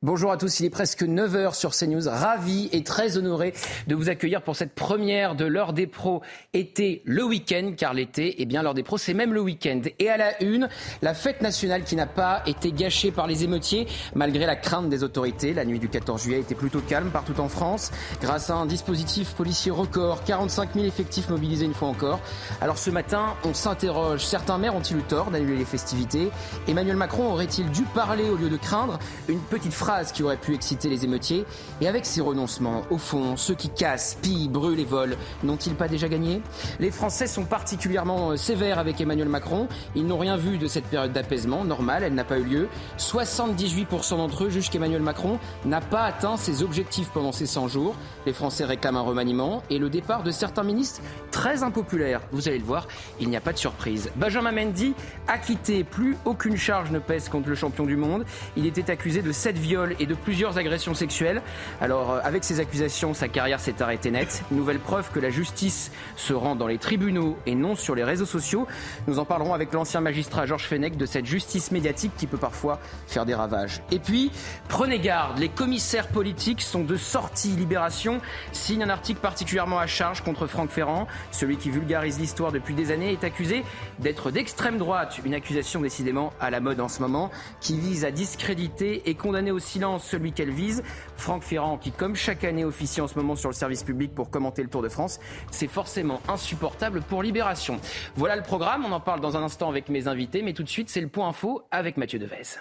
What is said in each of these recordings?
Bonjour à tous, il est presque 9h sur CNews. Ravi et très honoré de vous accueillir pour cette première de l'heure des pros été le week-end, car l'été, eh bien l'heure des pros, c'est même le week-end. Et à la une, la fête nationale qui n'a pas été gâchée par les émeutiers, malgré la crainte des autorités. La nuit du 14 juillet était plutôt calme partout en France, grâce à un dispositif policier record, 45 000 effectifs mobilisés une fois encore. Alors ce matin, on s'interroge, certains maires ont-ils eu tort d'annuler les festivités? Emmanuel Macron aurait-il dû parler au lieu de craindre Une petite phrase qui aurait pu exciter les émeutiers. Et avec ces renoncements, au fond, ceux qui cassent, pillent, brûlent et volent, n'ont-ils pas déjà gagné? Les Français sont particulièrement euh, sévères avec Emmanuel Macron. Ils n'ont rien vu de cette période d'apaisement normale, elle n'a pas eu lieu. 78% d'entre eux jugent qu'Emmanuel Macron n'a pas atteint ses objectifs pendant ces 100 jours. Les Français réclament un remaniement et le départ de certains ministres très impopulaires. Vous allez le voir, il n'y a pas de surprise. Benjamin Mendy, acquitté, plus aucune charge ne pèse contre le champion du monde. Il était accusé de 7 viols et de plusieurs agressions sexuelles. Alors, euh, avec ces accusations, sa carrière s'est arrêtée nette. Nouvelle preuve que la justice se rend dans les tribunaux et non sur les réseaux sociaux. Nous en parlerons avec l'ancien magistrat Georges Fenech de cette justice médiatique qui peut parfois faire des ravages. Et puis, prenez garde, les commissaires politiques sont de sortie. Libération signe un article particulièrement à charge contre Franck Ferrand. Celui qui vulgarise l'histoire depuis des années est accusé d'être d'extrême droite. Une accusation décidément à la mode en ce moment qui vise à discréditer et condamner aussi silence celui qu'elle vise. Franck Ferrand, qui comme chaque année officie en ce moment sur le service public pour commenter le Tour de France, c'est forcément insupportable pour Libération. Voilà le programme, on en parle dans un instant avec mes invités, mais tout de suite c'est le point info avec Mathieu Devez.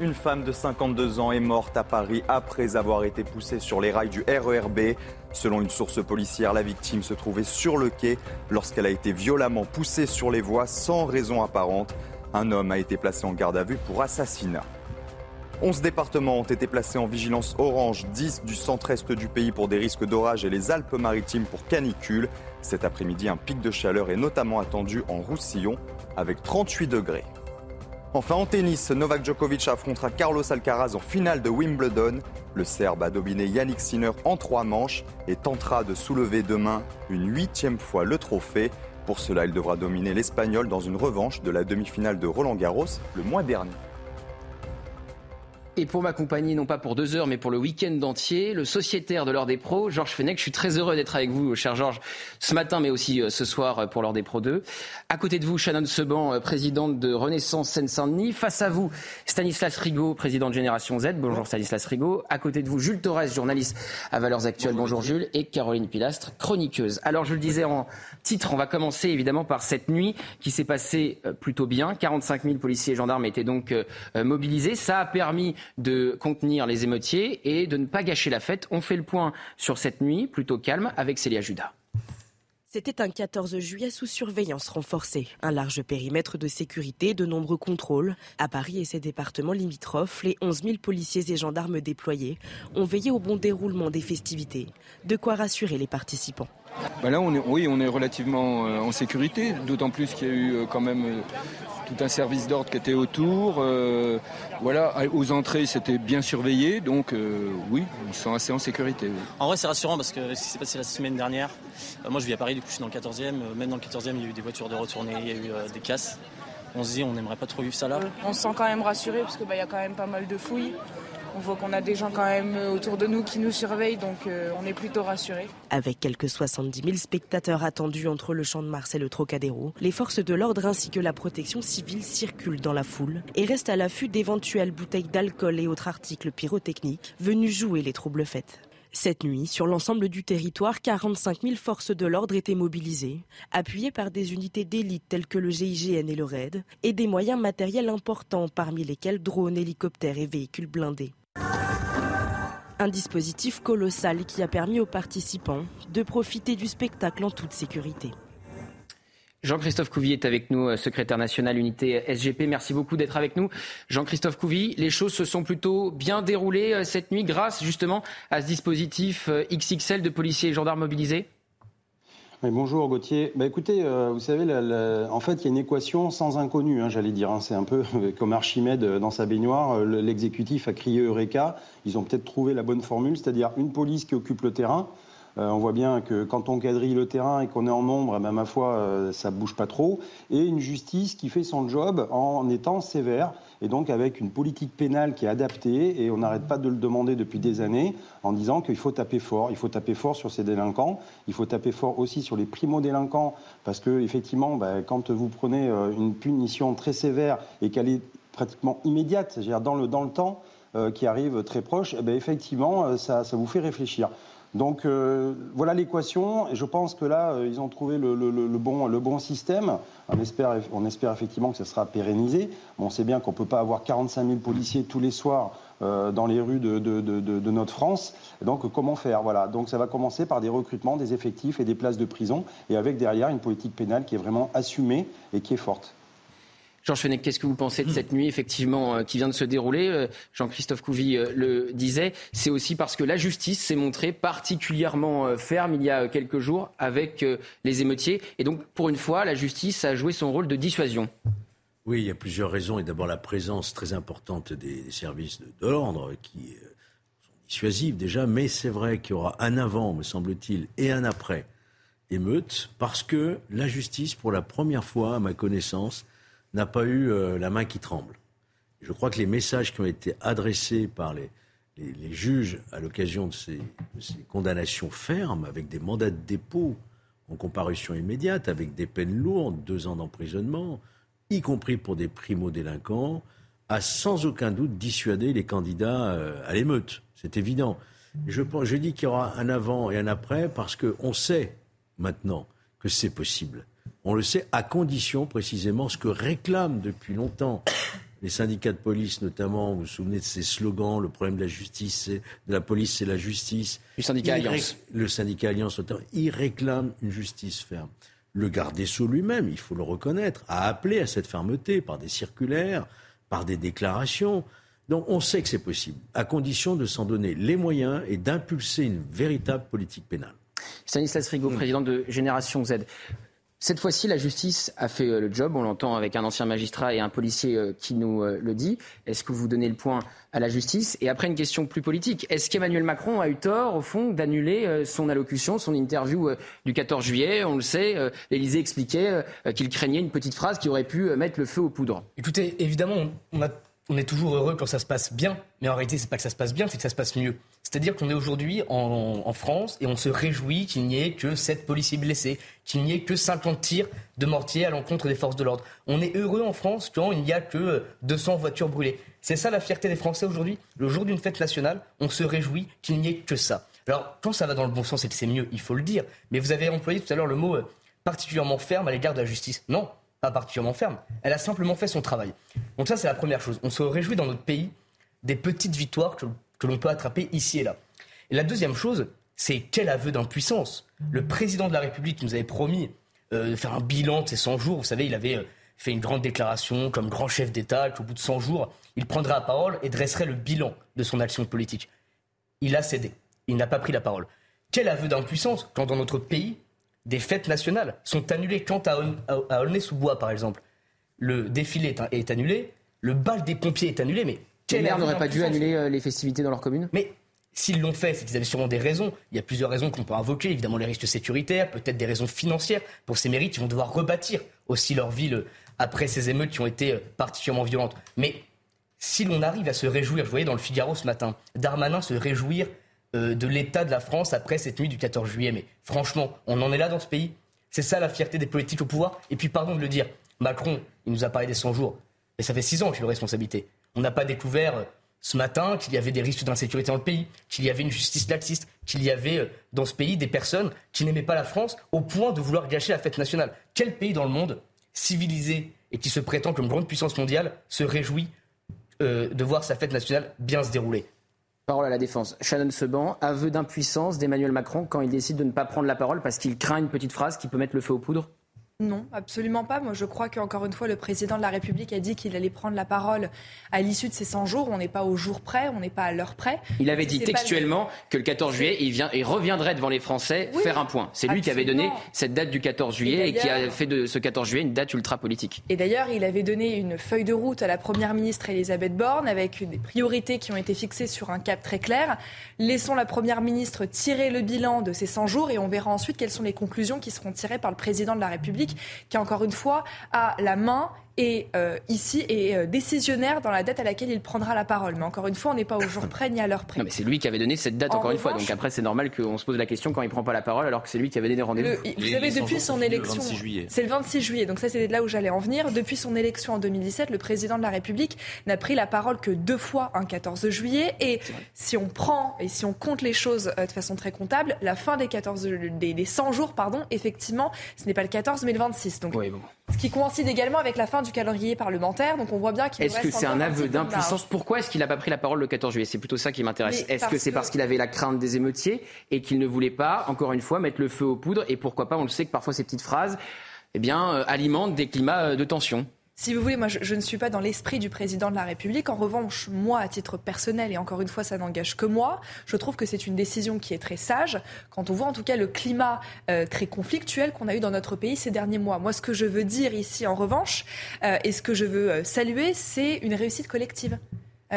Une femme de 52 ans est morte à Paris après avoir été poussée sur les rails du RERB. Selon une source policière, la victime se trouvait sur le quai lorsqu'elle a été violemment poussée sur les voies sans raison apparente. Un homme a été placé en garde à vue pour assassinat. 11 départements ont été placés en vigilance orange, 10 du centre-est du pays pour des risques d'orage et les Alpes-Maritimes pour canicule. Cet après-midi, un pic de chaleur est notamment attendu en Roussillon avec 38 degrés. Enfin, en tennis, Novak Djokovic affrontera Carlos Alcaraz en finale de Wimbledon. Le Serbe a dominé Yannick Sinner en trois manches et tentera de soulever demain une huitième fois le trophée. Pour cela, il devra dominer l'Espagnol dans une revanche de la demi-finale de Roland Garros le mois dernier. Et pour m'accompagner, non pas pour deux heures, mais pour le week-end entier, le sociétaire de l'Ordre des Pros, Georges Fenech. Je suis très heureux d'être avec vous, cher Georges, ce matin, mais aussi euh, ce soir euh, pour l'Ordre des Pros 2. À côté de vous, Shannon Seban, euh, présidente de Renaissance Seine-Saint-Denis. Face à vous, Stanislas Rigaud, président de Génération Z. Bonjour Stanislas Rigaud. À côté de vous, Jules Torres, journaliste à Valeurs Actuelles. Bonjour, Jules. Et Caroline Pilastre, chroniqueuse. Alors, je le disais en titre, on va commencer évidemment par cette nuit qui s'est passée plutôt bien. 45 000 policiers et gendarmes étaient donc mobilisés. Ça a permis de contenir les émeutiers et de ne pas gâcher la fête. On fait le point sur cette nuit plutôt calme avec Célia Judas. C'était un 14 juillet sous surveillance renforcée. Un large périmètre de sécurité, de nombreux contrôles. À Paris et ses départements limitrophes, les 11 000 policiers et gendarmes déployés ont veillé au bon déroulement des festivités. De quoi rassurer les participants. Bah là, on est, oui, on est relativement euh, en sécurité, d'autant plus qu'il y a eu euh, quand même euh, tout un service d'ordre qui était autour. Euh, voilà, aux entrées, c'était bien surveillé, donc euh, oui, ils sont assez en sécurité. En vrai, c'est rassurant parce que ce qui s'est passé la semaine dernière, euh, moi je vis à Paris, du coup je suis dans le 14e, même dans le 14e, il y a eu des voitures de retournée, il y a eu des casses. On se dit, on n'aimerait pas trop vivre ça là. On se sent quand même rassuré parce qu'il bah, y a quand même pas mal de fouilles. On voit qu'on a des gens quand même autour de nous qui nous surveillent, donc euh, on est plutôt rassurés. Avec quelques 70 000 spectateurs attendus entre le champ de Mars et le Trocadéro, les forces de l'ordre ainsi que la protection civile circulent dans la foule et restent à l'affût d'éventuelles bouteilles d'alcool et autres articles pyrotechniques venus jouer les troubles faits. Cette nuit, sur l'ensemble du territoire, 45 000 forces de l'ordre étaient mobilisées, appuyées par des unités d'élite telles que le GIGN et le RAID, et des moyens matériels importants, parmi lesquels drones, hélicoptères et véhicules blindés. Un dispositif colossal qui a permis aux participants de profiter du spectacle en toute sécurité. Jean-Christophe Couvy est avec nous, euh, secrétaire national unité SGP. Merci beaucoup d'être avec nous. Jean-Christophe Couvy, les choses se sont plutôt bien déroulées euh, cette nuit grâce justement à ce dispositif euh, XXL de policiers et gendarmes mobilisés? Bonjour Gauthier. Bah, écoutez, euh, vous savez, en fait, il y a une équation sans inconnu, hein, j'allais dire. Hein. C'est un peu comme Archimède dans sa baignoire. Euh, l'exécutif a crié Eureka. Ils ont peut-être trouvé la bonne formule, c'est-à-dire une police qui occupe le terrain. Euh, on voit bien que quand on quadrille le terrain et qu'on est en nombre, eh ben, ma foi, ça bouge pas trop. Et une justice qui fait son job en étant sévère et donc avec une politique pénale qui est adaptée, et on n'arrête pas de le demander depuis des années, en disant qu'il faut taper fort. Il faut taper fort sur ces délinquants, il faut taper fort aussi sur les primo-délinquants, parce que effectivement, bah, quand vous prenez euh, une punition très sévère et qu'elle est pratiquement immédiate, c'est-à-dire dans le, temps, euh, qui arrive très proche, eh ben, effectivement, euh, ça vous fait réfléchir. Donc euh, voilà l'équation, et je pense que là, euh, ils ont trouvé le, bon, le bon système. On espère, effectivement que ça sera pérennisé. on sait bien qu'on ne peut pas avoir 45 000 policiers tous les soirs euh, dans les rues de, de, notre France. Donc comment faire? Voilà. Donc ça va commencer par des recrutements, des effectifs et des places de prison, et avec derrière une politique pénale qui est vraiment assumée et qui est forte. Georges Fenech, qu'est-ce que vous pensez de cette nuit, effectivement, euh, qui vient de se dérouler euh, Jean-Christophe Couvi euh, le disait. C'est aussi parce que la justice s'est montrée particulièrement ferme il y a quelques jours avec les émeutiers. Et donc, pour une fois, la justice a joué son rôle de dissuasion. Oui, il y a plusieurs raisons. Et d'abord, la présence très importante des services de, l'ordre qui sont dissuasifs déjà. Mais c'est vrai qu'il y aura un avant, me semble-t-il, et un après émeute, parce que la justice, pour la première fois, à ma connaissance, n'a pas eu euh, la main qui tremble. Je crois que les messages qui ont été adressés par les, les, juges à l'occasion de ces, condamnations fermes, avec des mandats de dépôt en comparution immédiate, avec des peines lourdes, deux ans d'emprisonnement, y compris pour des primo-délinquants, a sans aucun doute dissuadé les candidats euh, à l'émeute. C'est évident. Je, je dis qu'il y aura un avant et un après parce qu'on sait maintenant que c'est possible. On le sait à condition précisément ce que réclament depuis longtemps les syndicats de police notamment. Vous vous souvenez de ces slogans le problème de la justice, de la police, c'est la justice. Le syndicat Alliance. Le syndicat Alliance, il réclame une justice ferme. Le garde des Sceaux lui-même, il faut le reconnaître, a appelé à cette fermeté par des circulaires, par des déclarations. Donc on sait que c'est possible, à condition de s'en donner les moyens et d'impulser une véritable politique pénale. Stanislas Rigaud, président de Génération Z. Cette fois-ci, la justice a fait euh, le job. On l'entend avec un ancien magistrat et un policier euh, qui nous euh, le dit. Est-ce que vous donnez le point à la justice? Et après, une question plus politique. Est-ce qu'Emmanuel Macron a eu tort, au fond, d'annuler son allocution, son interview du 14 juillet? On le sait, l'Élysée expliquait qu'il craignait une petite phrase qui aurait pu mettre le feu aux poudres. Écoutez, évidemment, on a on est toujours heureux quand ça se passe bien, mais en réalité, c'est pas que ça se passe bien, c'est que ça se passe mieux. C'est-à-dire qu'on est aujourd'hui en, France et on se réjouit qu'il n'y ait que 7 policiers blessés, qu'il n'y ait que 50 tirs de mortier à l'encontre des forces de l'ordre. On est heureux en France quand il n'y a que 200 voitures brûlées. C'est ça la fierté des Français aujourd'hui? Le jour d'une fête nationale, on se réjouit qu'il n'y ait que ça. Alors, quand ça va dans le bon sens et que c'est mieux, il faut le dire. Mais vous avez employé tout à l'heure le mot euh, particulièrement ferme à l'égard de la justice. Non, pas particulièrement ferme. Elle a simplement fait son travail. Donc ça, c'est la première chose. On se réjouit dans notre pays des petites victoires que, l'on peut attraper ici et là. Et la deuxième chose, c'est quel aveu d'impuissance. Le président de la République nous avait promis euh, de faire un bilan de ces 100 jours. Vous savez, il avait euh, fait une grande déclaration comme grand chef d'État qu'au bout de 100 jours, il prendrait la parole et dresserait le bilan de son action politique. Il a cédé. Il n'a pas pris la parole. Quel aveu d'impuissance quand dans notre pays, des fêtes nationales sont annulées. Quant à, Aulnay-sous-Bois, par exemple, le défilé est, annulé, le bal des pompiers est annulé, mais... Les maires n'auraient pas dû annuler euh, les festivités dans leur commune? Mais S'ils l'ont fait, c'est qu'ils avaient sûrement des raisons. Il y a plusieurs raisons qu'on peut invoquer. Évidemment, les risques sécuritaires, peut-être des raisons financières. Pour ces mérites, ils vont devoir rebâtir aussi leur ville après ces émeutes qui ont été euh, particulièrement violentes. Mais si l'on arrive à se réjouir, vous voyez dans le Figaro ce matin, Darmanin se réjouir euh, de l'état de la France après cette nuit du 14 juillet. Mais franchement, on en est là dans ce pays. C'est ça la fierté des politiques au pouvoir. Et puis, pardon de le dire, Macron, il nous a parlé des 100 jours. Mais ça fait 6 ans qu'il a responsabilité. On n'a pas découvert euh, ce matin qu'il y avait des risques d'insécurité dans le pays, qu'il y avait une justice laxiste, qu'il y avait euh, dans ce pays des personnes qui n'aimaient pas la France au point de vouloir gâcher la fête nationale. Quel pays dans le monde, civilisé et qui se prétend comme grande puissance mondiale, se réjouit de voir sa fête nationale bien se dérouler? Parole à la défense. Shannon Seban, aveu d'impuissance d'Emmanuel Macron quand il décide de ne pas prendre la parole parce qu'il craint une petite phrase qui peut mettre le feu aux poudres non, absolument pas. Moi, je crois qu'encore une fois, le président de la République a dit qu'il allait prendre la parole à l'issue de ces 100 jours. On n'est pas au jour près, on n'est pas à l'heure près. Il avait dit textuellement que le 14 juillet, il, vient, il reviendrait devant les Français faire un point. C'est lui qui avait donné cette date du 14 juillet et, qui a fait de ce 14 juillet une date ultra politique. Et d'ailleurs, il avait donné une feuille de route à la première ministre Elisabeth Borne avec des priorités qui ont été fixées sur un cap très clair. Laissons la première ministre tirer le bilan de ces 100 jours et on verra ensuite quelles sont les conclusions qui seront tirées par le président de la République qui, encore une fois, a la main est euh, ici est euh, décisionnaire dans la date à laquelle il prendra la parole. Mais encore une fois, on n'est pas au jour près ni à l'heure près. Non, mais c'est lui qui avait donné cette date, encore une fois. Donc après, c'est normal qu'on se pose la question quand il prend pas la parole, alors que c'est lui qui avait donné rendez-vous. Vous savez, depuis son élection, c'est le 26 juillet. Donc ça, c'est là où j'allais en venir. Depuis son élection en 2017, le président de la République n'a pris la parole que deux fois un 14 juillet. Et si on prend et si on compte les choses euh, de façon très comptable, la fin des 14 des, des 100 jours, pardon, effectivement, ce n'est pas le 14 mais le 26. Donc, oui, bon. Ce qui coïncide également avec la fin du calendrier parlementaire. Donc on voit bien qu'il Est-ce que c'est un aveu d'impuissance? Pourquoi est-ce qu'il n'a pas pris la parole le 14 juillet? C'est plutôt ça qui m'intéresse. Est-ce que c'est parce qu'il avait la crainte des émeutiers et qu'il ne voulait pas, encore une fois, mettre le feu aux poudres? Et pourquoi pas? On le sait que parfois ces petites phrases eh bien, euh, alimentent des climats euh, de tension. Si vous voulez, moi, je, ne suis pas dans l'esprit du président de la République. En revanche, moi, à titre personnel, et encore une fois, ça n'engage que moi, je trouve que c'est une décision qui est très sage quand on voit en tout cas le climat euh, très conflictuel qu'on a eu dans notre pays ces derniers mois. Moi, ce que je veux dire ici, en revanche, euh, et ce que je veux euh, saluer, c'est une réussite collective.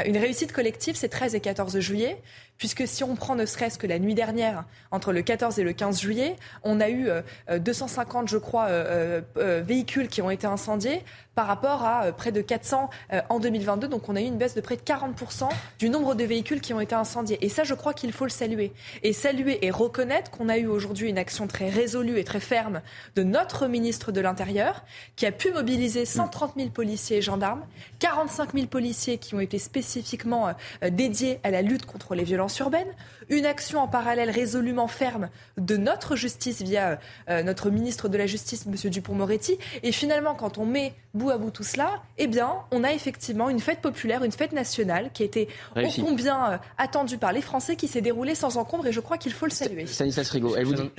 Une réussite collective, c'est 13 et 14 juillet puisque si on prend ne serait-ce que la nuit dernière, entre le 14 et le 15 juillet, on a eu 250, euh, euh, je crois, euh, véhicules qui ont été incendiés par rapport à près de 400 en 2022. Donc on a eu une baisse de près de 40% du nombre de véhicules qui ont été incendiés. Et ça, je crois qu'il faut le saluer. Et saluer et reconnaître qu'on a eu aujourd'hui une action très résolue et très ferme de notre ministre de l'Intérieur, qui a pu mobiliser 130 000 policiers et gendarmes, 45 000 policiers qui ont été spécifiquement dédiés à la lutte contre les violences urbaine, une action en parallèle résolument ferme de notre justice via euh, notre ministre de la Justice, M. Dupont-Moretti. Et finalement, quand on met bout à bout tout cela, eh bien, on a effectivement une fête populaire, une fête nationale qui a été ô combien euh, attendue par les Français, qui s'est déroulée sans encombre, et je crois qu'il faut le saluer. Stanislas Rigaud, elle vous dit...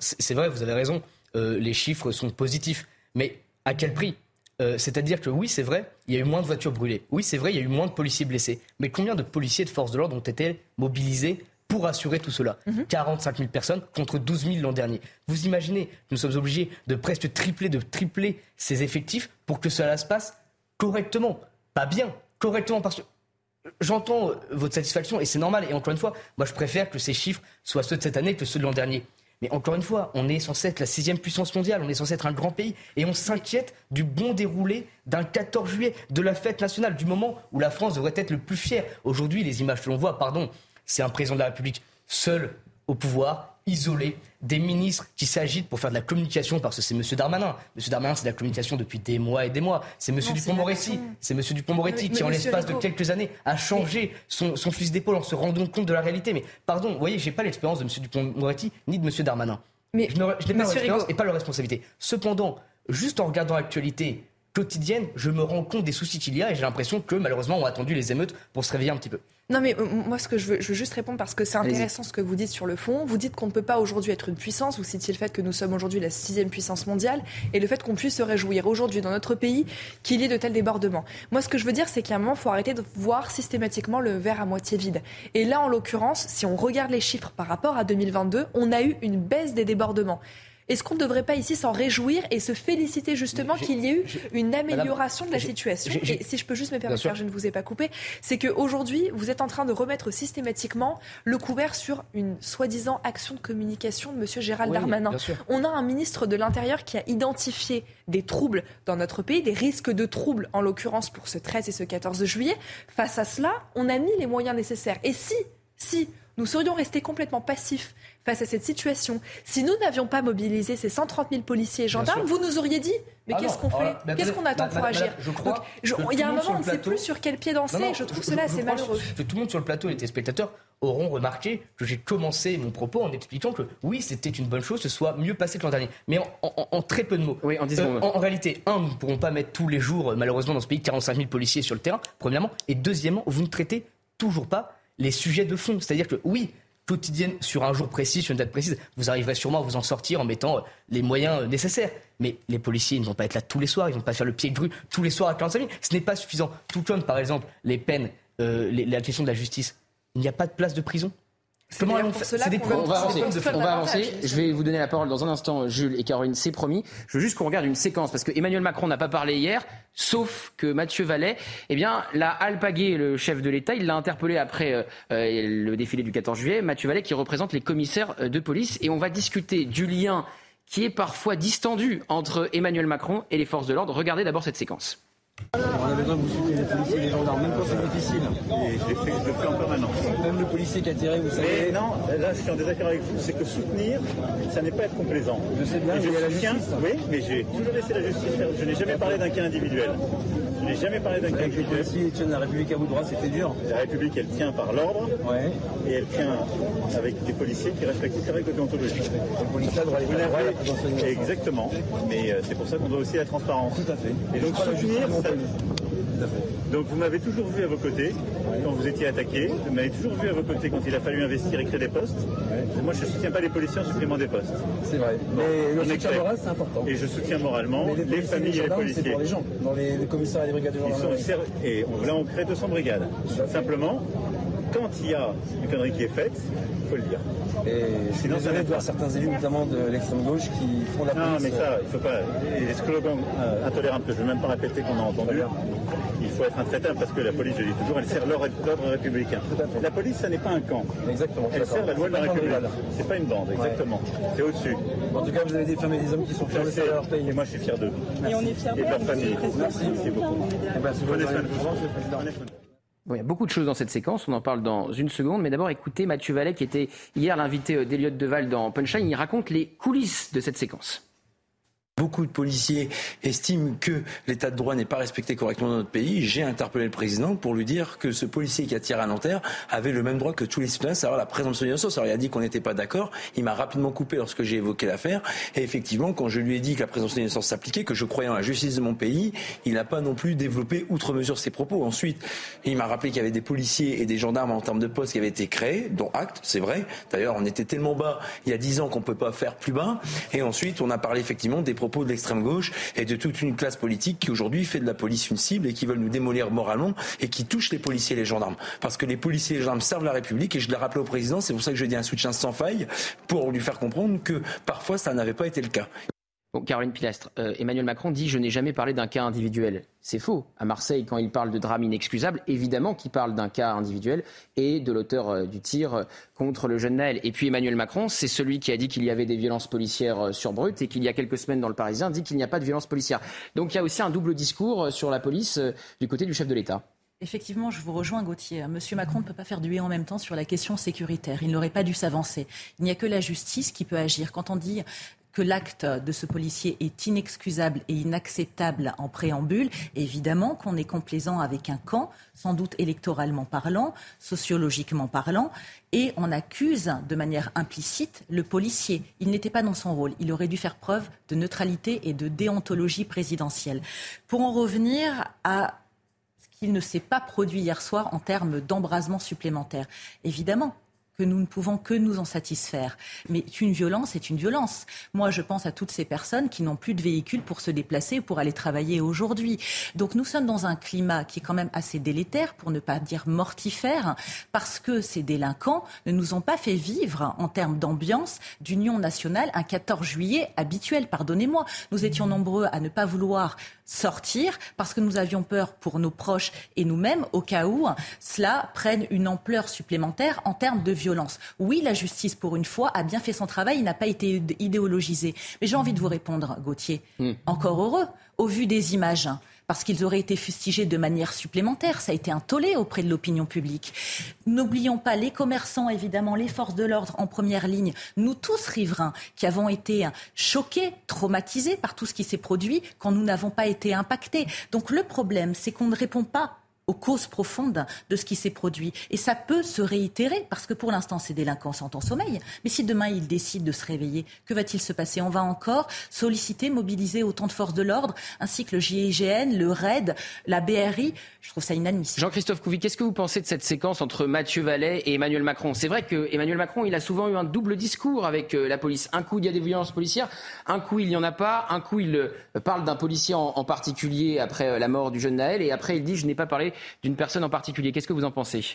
c'est vrai, vous avez raison, euh, les chiffres sont positifs, mais à quel prix? Euh, c'est-à-dire que oui, c'est vrai, il y a eu moins de voitures brûlées. Oui, c'est vrai, il y a eu moins de policiers blessés. Mais combien de policiers de forces de l'ordre ont été mobilisés pour assurer tout cela 45 000 personnes contre 12 000 l'an dernier. Vous imaginez, nous sommes obligés de presque tripler, de tripler ces effectifs pour que cela se passe correctement. Pas bien, correctement, parce que j'entends votre satisfaction et c'est normal. Et encore une fois, moi je préfère que ces chiffres soient ceux de cette année que ceux de l'an dernier. Mais encore une fois, on est censé être la sixième puissance mondiale, on est censé être un grand pays, et on s'inquiète du bon déroulé d'un 14 juillet, de la fête nationale, du moment où la France devrait être le plus fière. Aujourd'hui, les images que l'on voit, pardon, c'est un président de la République seul au pouvoir, isolé, des ministres qui s'agitent pour faire de la communication, parce que c'est M. Darmanin. M. Darmanin, c'est de la communication depuis des mois et des mois. C'est M. Dupont-Moretti. C'est M. Dupont-Moretti qui, en l'espace de quelques années, a changé son, son fusil d'épaule en se rendant compte de la réalité. Mais pardon, vous voyez, j'ai pas l'expérience de M. Dupont-Moretti ni de M. Darmanin. Mais je, n'ai pas l'expérience et pas leur responsabilité. Cependant, juste en regardant l'actualité quotidienne, je me rends compte des soucis qu'il y a et j'ai l'impression que malheureusement on a attendu les émeutes pour se réveiller un petit peu. Non, mais euh, moi, ce que je veux, je veux juste répondre parce que c'est intéressant ce que vous dites sur le fond. Vous dites qu'on ne peut pas aujourd'hui être une puissance. Vous citiez le fait que nous sommes aujourd'hui la sixième puissance mondiale et le fait qu'on puisse se réjouir aujourd'hui dans notre pays qu'il y ait de tels débordements. Moi, ce que je veux dire, c'est qu'à un moment, il faut arrêter de voir systématiquement le verre à moitié vide. Et là, en l'occurrence, si on regarde les chiffres par rapport à 2022, on a eu une baisse des débordements. Est-ce qu'on ne devrait pas ici s'en réjouir et se féliciter justement qu'il y ait eu une amélioration de la situation Et si je peux juste me permettre, car je ne vous ai pas coupé, c'est qu'aujourd'hui, vous êtes en train de remettre systématiquement le couvert sur une soi-disant action de communication de M. Gérald Darmanin. On a un ministre de l'Intérieur qui a identifié des troubles dans notre pays, des risques de troubles, en l'occurrence pour ce 13 et ce 14 juillet. Face à cela, on a mis les moyens nécessaires. Et si, si nous serions restés complètement passifs face à cette situation. Si nous n'avions pas mobilisé ces 130 000 policiers et gendarmes, vous nous auriez dit mais ah qu'est-ce qu'on fait Qu'est-ce qu'on attend pour agir Il y a un moment, on ne sait plus sur quel pied danser. je trouve cela assez malheureux. Que tout le monde sur le plateau, les téléspectateurs, auront remarqué que j'ai commencé mon propos en expliquant que oui, c'était une bonne chose, ce soit mieux passé que l'an dernier. Mais en, très peu de mots. Oui, en, euh, en, réalité, un, nous ne pourrons pas mettre tous les jours, malheureusement, dans ce pays, 45 000 policiers sur le terrain, premièrement. Et deuxièmement, vous ne traitez toujours pas les sujets de fond. C'est-à-dire que oui, quotidienne sur un jour précis, sur une date précise, vous arriverez sûrement à vous en sortir en mettant euh, les moyens euh, nécessaires. Mais les policiers ne vont pas être là tous les soirs, ils ne vont pas faire le pied de grue tous les soirs à 45 000. Ce n'est pas suffisant. Tout comme, par exemple, les peines, euh, la question de la justice. Il n'y a pas de place de prison. Comment on, va avancer. Je vais vous donner la parole dans un instant, Jules et Caroline, c'est promis. Je veux juste qu'on regarde une séquence parce que Emmanuel Macron n'a pas parlé hier, sauf que Mathieu Vallet, eh bien, l'a alpagué, le chef de l'État. Il l'a interpellé après euh, euh, le défilé du 14 juillet. Mathieu Vallet qui représente les commissaires euh, de police et on va discuter du lien qui est parfois distendu entre Emmanuel Macron et les forces de l'ordre. Regardez d'abord cette séquence. On a besoin de vous soutenir les policiers et les gendarmes, même quand c'est difficile. Et je, je le fais en permanence. Même le policier qui a tiré, vous savez. Mais non, là je suis en désaccord avec vous, c'est que soutenir, ça n'est pas être complaisant. Je sais bien, y a la soutiens- justice. Oui, mais j'ai toujours laissé la justice faire. Je n'ai jamais parlé d'un cas individuel. Je n'ai jamais parlé d'un cas individuel. policiers, ils tiennent la République à bout de bras, c'était dur. La République, elle tient par l'ordre Ouais. et elle tient avec des policiers qui respectent toutes les règles d'innocence. Exactement, mais euh, c'est pour ça qu'on doit aussi la transparence. Tout à fait. Et donc Je soutenir, Donc vous m'avez toujours vu à vos côtés quand vous étiez attaqué. Vous m'avez toujours vu à vos côtés quand il a fallu investir et créer des postes. Moi, je ne soutiens pas les policiers en supprimant des postes. C'est vrai. Mais on le soutien moral, c'est important. Et je soutiens moralement Mais les, familles et les policiers. C'est pour les gens. Dans les, les commissariats et les brigades de gendarmerie. et là, on crée 200 brigades. Simplement, quand il y a une connerie qui est faite, il faut le dire. Et je suis Sinon, ça désolé va de voir certains élus, notamment de l'extrême gauche, qui font la Non, police. mais ça, il faut pas. Et les slogans euh, intolérables que je ne vais même pas répéter qu'on a entendus, il faut être intraitable parce que la police, je le dis toujours, elle sert l'ordre républicain. La police, ça n'est pas un camp. Exactement. Elle sert la loi de la C'est pas une bande République. C'est pas une bande, exactement. C'est au-dessus. En tout cas, vous avez des femmes et des hommes qui sont fiers de leur pays. et moi je suis fier d'eux. Et on est fiers Et de leur famille. Merci. Merci beaucoup. Eh ben, Bon, il y a beaucoup de choses dans cette séquence, on en parle dans une seconde, mais d'abord écoutez Mathieu Vallet qui était hier l'invité euh, d'Eliott Deval dans Punchline, il raconte les coulisses de cette séquence. Beaucoup de policiers estiment que l'état de droit n'est pas respecté correctement dans notre pays. J'ai interpellé le président pour lui dire que ce policier qui a tiré à Nanterre avait le même droit que tous les citoyens, c'est-à-dire la présomption d'innocence. Alors il a dit qu'on n'était pas d'accord. Il m'a rapidement coupé lorsque j'ai évoqué l'affaire. Et effectivement, quand je lui ai dit que la présomption d'innocence s'appliquait, que je croyais en la justice de mon pays, il n'a pas non plus développé outre mesure ses propos. Ensuite, il m'a rappelé qu'il y avait des policiers et des gendarmes en termes de postes qui avaient été créés, dont acte, c'est vrai. D'ailleurs, on était tellement bas il y a dix ans qu'on peut pas faire plus bas. Et ensuite, on a parlé effectivement des de l'extrême gauche et de toute une classe politique qui aujourd'hui fait de la police une cible et qui veulent nous démolir moralement et qui touche les policiers et les gendarmes. Parce que les policiers et les gendarmes servent la République et je l'ai rappelé au président, c'est pour ça que je dis un soutien sans faille pour lui faire comprendre que parfois ça n'avait pas été le cas. Caroline Pilastre, euh, Emmanuel Macron dit Je n'ai jamais parlé d'un cas individuel. C'est faux. À Marseille, quand il parle de drame inexcusable, évidemment qu'il parle d'un cas individuel et de l'auteur euh, du tir euh, contre le jeune Naël. Et puis Emmanuel Macron, c'est celui qui a dit qu'il y avait des violences policières sur Brut et qu'il y a quelques semaines dans le Parisien dit qu'il n'y a pas de violence policière. Donc il y a aussi un double discours sur la police du côté du chef de l'État. Effectivement, je vous rejoins, Gauthier. Monsieur Macron ne peut pas faire du et en même temps sur la question sécuritaire. Il n'aurait pas dû s'avancer. Il n'y a que la justice qui peut agir. Quand on dit que l'acte de ce policier est inexcusable et inacceptable en préambule, évidemment qu'on est complaisant avec un camp, sans doute électoralement parlant, sociologiquement parlant, et on accuse de manière implicite le policier. Il n'était pas dans son rôle. Il aurait dû faire preuve de neutralité et de déontologie présidentielle. Pour en revenir à qu'il ne s'est pas produit hier soir en termes d'embrasement supplémentaire. Évidemment que nous ne pouvons que nous en satisfaire. Mais une violence est une violence. Moi, je pense à toutes ces personnes qui n'ont plus de véhicule pour se déplacer ou pour aller travailler aujourd'hui. Donc nous sommes dans un climat qui est quand même assez délétère, pour ne pas dire mortifère, parce que ces délinquants ne nous ont pas fait vivre, en termes d'ambiance, d'union nationale, un 14 juillet habituel, pardonnez-moi. Nous étions nombreux à ne pas vouloir sortir parce que nous avions peur pour nos proches et nous-mêmes au cas où cela prenne une ampleur supplémentaire en termes de violence. Oui, la justice, pour une fois, a bien fait son travail, il n'a pas été idéologisé. Mais j'ai envie de vous répondre, Gauthier. Encore heureux, au vu des images. Parce qu'ils auraient été fustigés de manière supplémentaire. Ça a été un tollé auprès de l'opinion publique. N'oublions pas les commerçants, évidemment, les forces de l'ordre en première ligne, nous tous riverains qui avons été choqués, traumatisés par tout ce qui s'est produit quand nous n'avons pas été impactés. Donc le problème, c'est qu'on ne répond pas aux causes profondes de ce qui s'est produit. Et ça peut se réitérer, parce que pour l'instant, ces délinquants sont en sommeil. Mais si demain, ils décident de se réveiller, que va-t-il se passer On va encore solliciter, mobiliser autant de forces de l'ordre, ainsi que le GIGN, le RAID, la BRI. Je trouve ça inadmissible. Jean-Christophe Couvi, qu'est-ce que vous pensez de cette séquence entre Mathieu Vallet et Emmanuel Macron? C'est vrai que Emmanuel Macron, il a souvent eu un double discours avec euh, la police. Un coup, il y a des violences policières, un coup, il n'y en a pas, un coup, il euh, parle d'un policier en, en particulier après euh, la mort du jeune Naël, et après, il dit, je n'ai pas parlé d'une personne en particulier. Qu'est-ce que vous en pensez?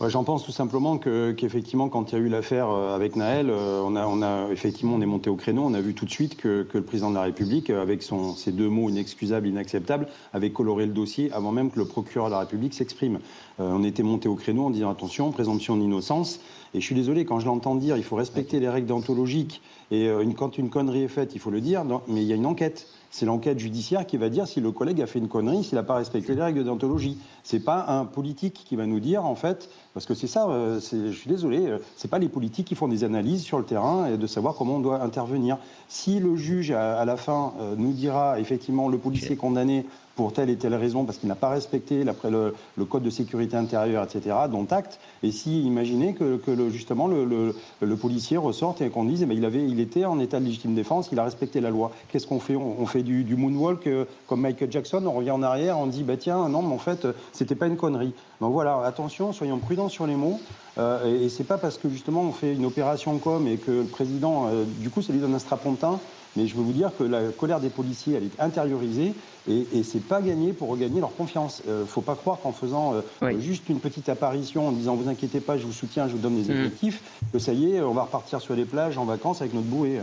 J'en pense tout simplement que, qu'effectivement, quand il y a eu l'affaire euh, avec Naël, euh, on a, effectivement, on est monté au créneau. On a vu tout de suite que, le président de la République, euh, avec son, ses deux mots inexcusables, inacceptables, avait coloré le dossier avant même que le procureur de la République s'exprime. on était monté au créneau en disant attention, présomption d'innocence. Et je suis désolé, quand je l'entends dire, il faut respecter les règles déontologiques. Et une, quand une connerie est faite, il faut le dire, mais il y a une enquête. C'est l'enquête judiciaire qui va dire si le collègue a fait une connerie, s'il n'a pas respecté les règles de déontologie. C'est pas un politique qui va nous dire, en fait, parce que c'est ça, euh, je suis désolé, euh, c'est pas les politiques qui font des analyses sur le terrain et de savoir comment on doit intervenir. Si le juge, à, la fin, euh, nous dira effectivement le policier condamné pour telle et telle raison, parce qu'il n'a pas respecté le, le, code de sécurité intérieure, etc., dont acte. Et si, imaginez que, justement le, policier ressorte et qu'on dise, eh ben, il, avait, il était en état de légitime défense, il a respecté la loi. Qu'est-ce qu'on fait? On, fait du, moonwalk euh, comme Michael Jackson, on revient en arrière, on dit, bah, tiens, non, mais en fait, c'était pas une connerie. Donc voilà, attention, soyons prudents sur les mots. Euh, et, et c'est pas parce que justement on fait une opération com et que le président, euh, du coup, ça lui donne un strapontin mais je veux vous dire que la colère des policiers, elle est intériorisée et, et c'est pas gagné pour regagner leur confiance. Il euh, faut pas croire qu'en faisant euh, juste une petite apparition, en disant vous inquiétez pas, je vous soutiens, je vous donne des mm. effectifs, que ça y est, on va repartir sur les plages en vacances avec notre bouée.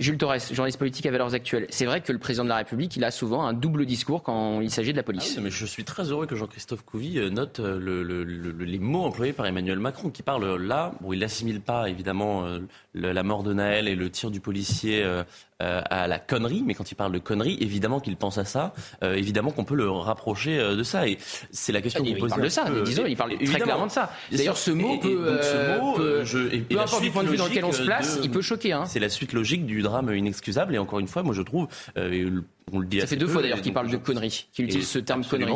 Jules Torres, journaliste politique à Valeurs Actuelles. C'est vrai que le président de la République, il a souvent un double discours quand il s'agit de la police. Ah mais je suis très heureux que Jean-Christophe Couvi euh, note le, les mots employés par Emmanuel Macron, qui parle là, où il n'assimile pas évidemment la mort de Naël et le tir du policier euh, à la connerie, mais quand il parle de connerie, évidemment qu'il pense à ça, euh, évidemment qu'on peut le rapprocher euh, de ça. Et c'est la question qu'il pose. Il parle de ça, disons, il parle très clairement de ça. D'ailleurs, ce mot peut, ce mot, peu importe du point de vue dans lequel on se place, il peut choquer. Hein. C'est la suite logique du drame inexcusable. Et encore une fois, moi je trouve, on le dit ça fait deux fois d'ailleurs qu'il parle de conneries, qu'il utilise ce terme connerie.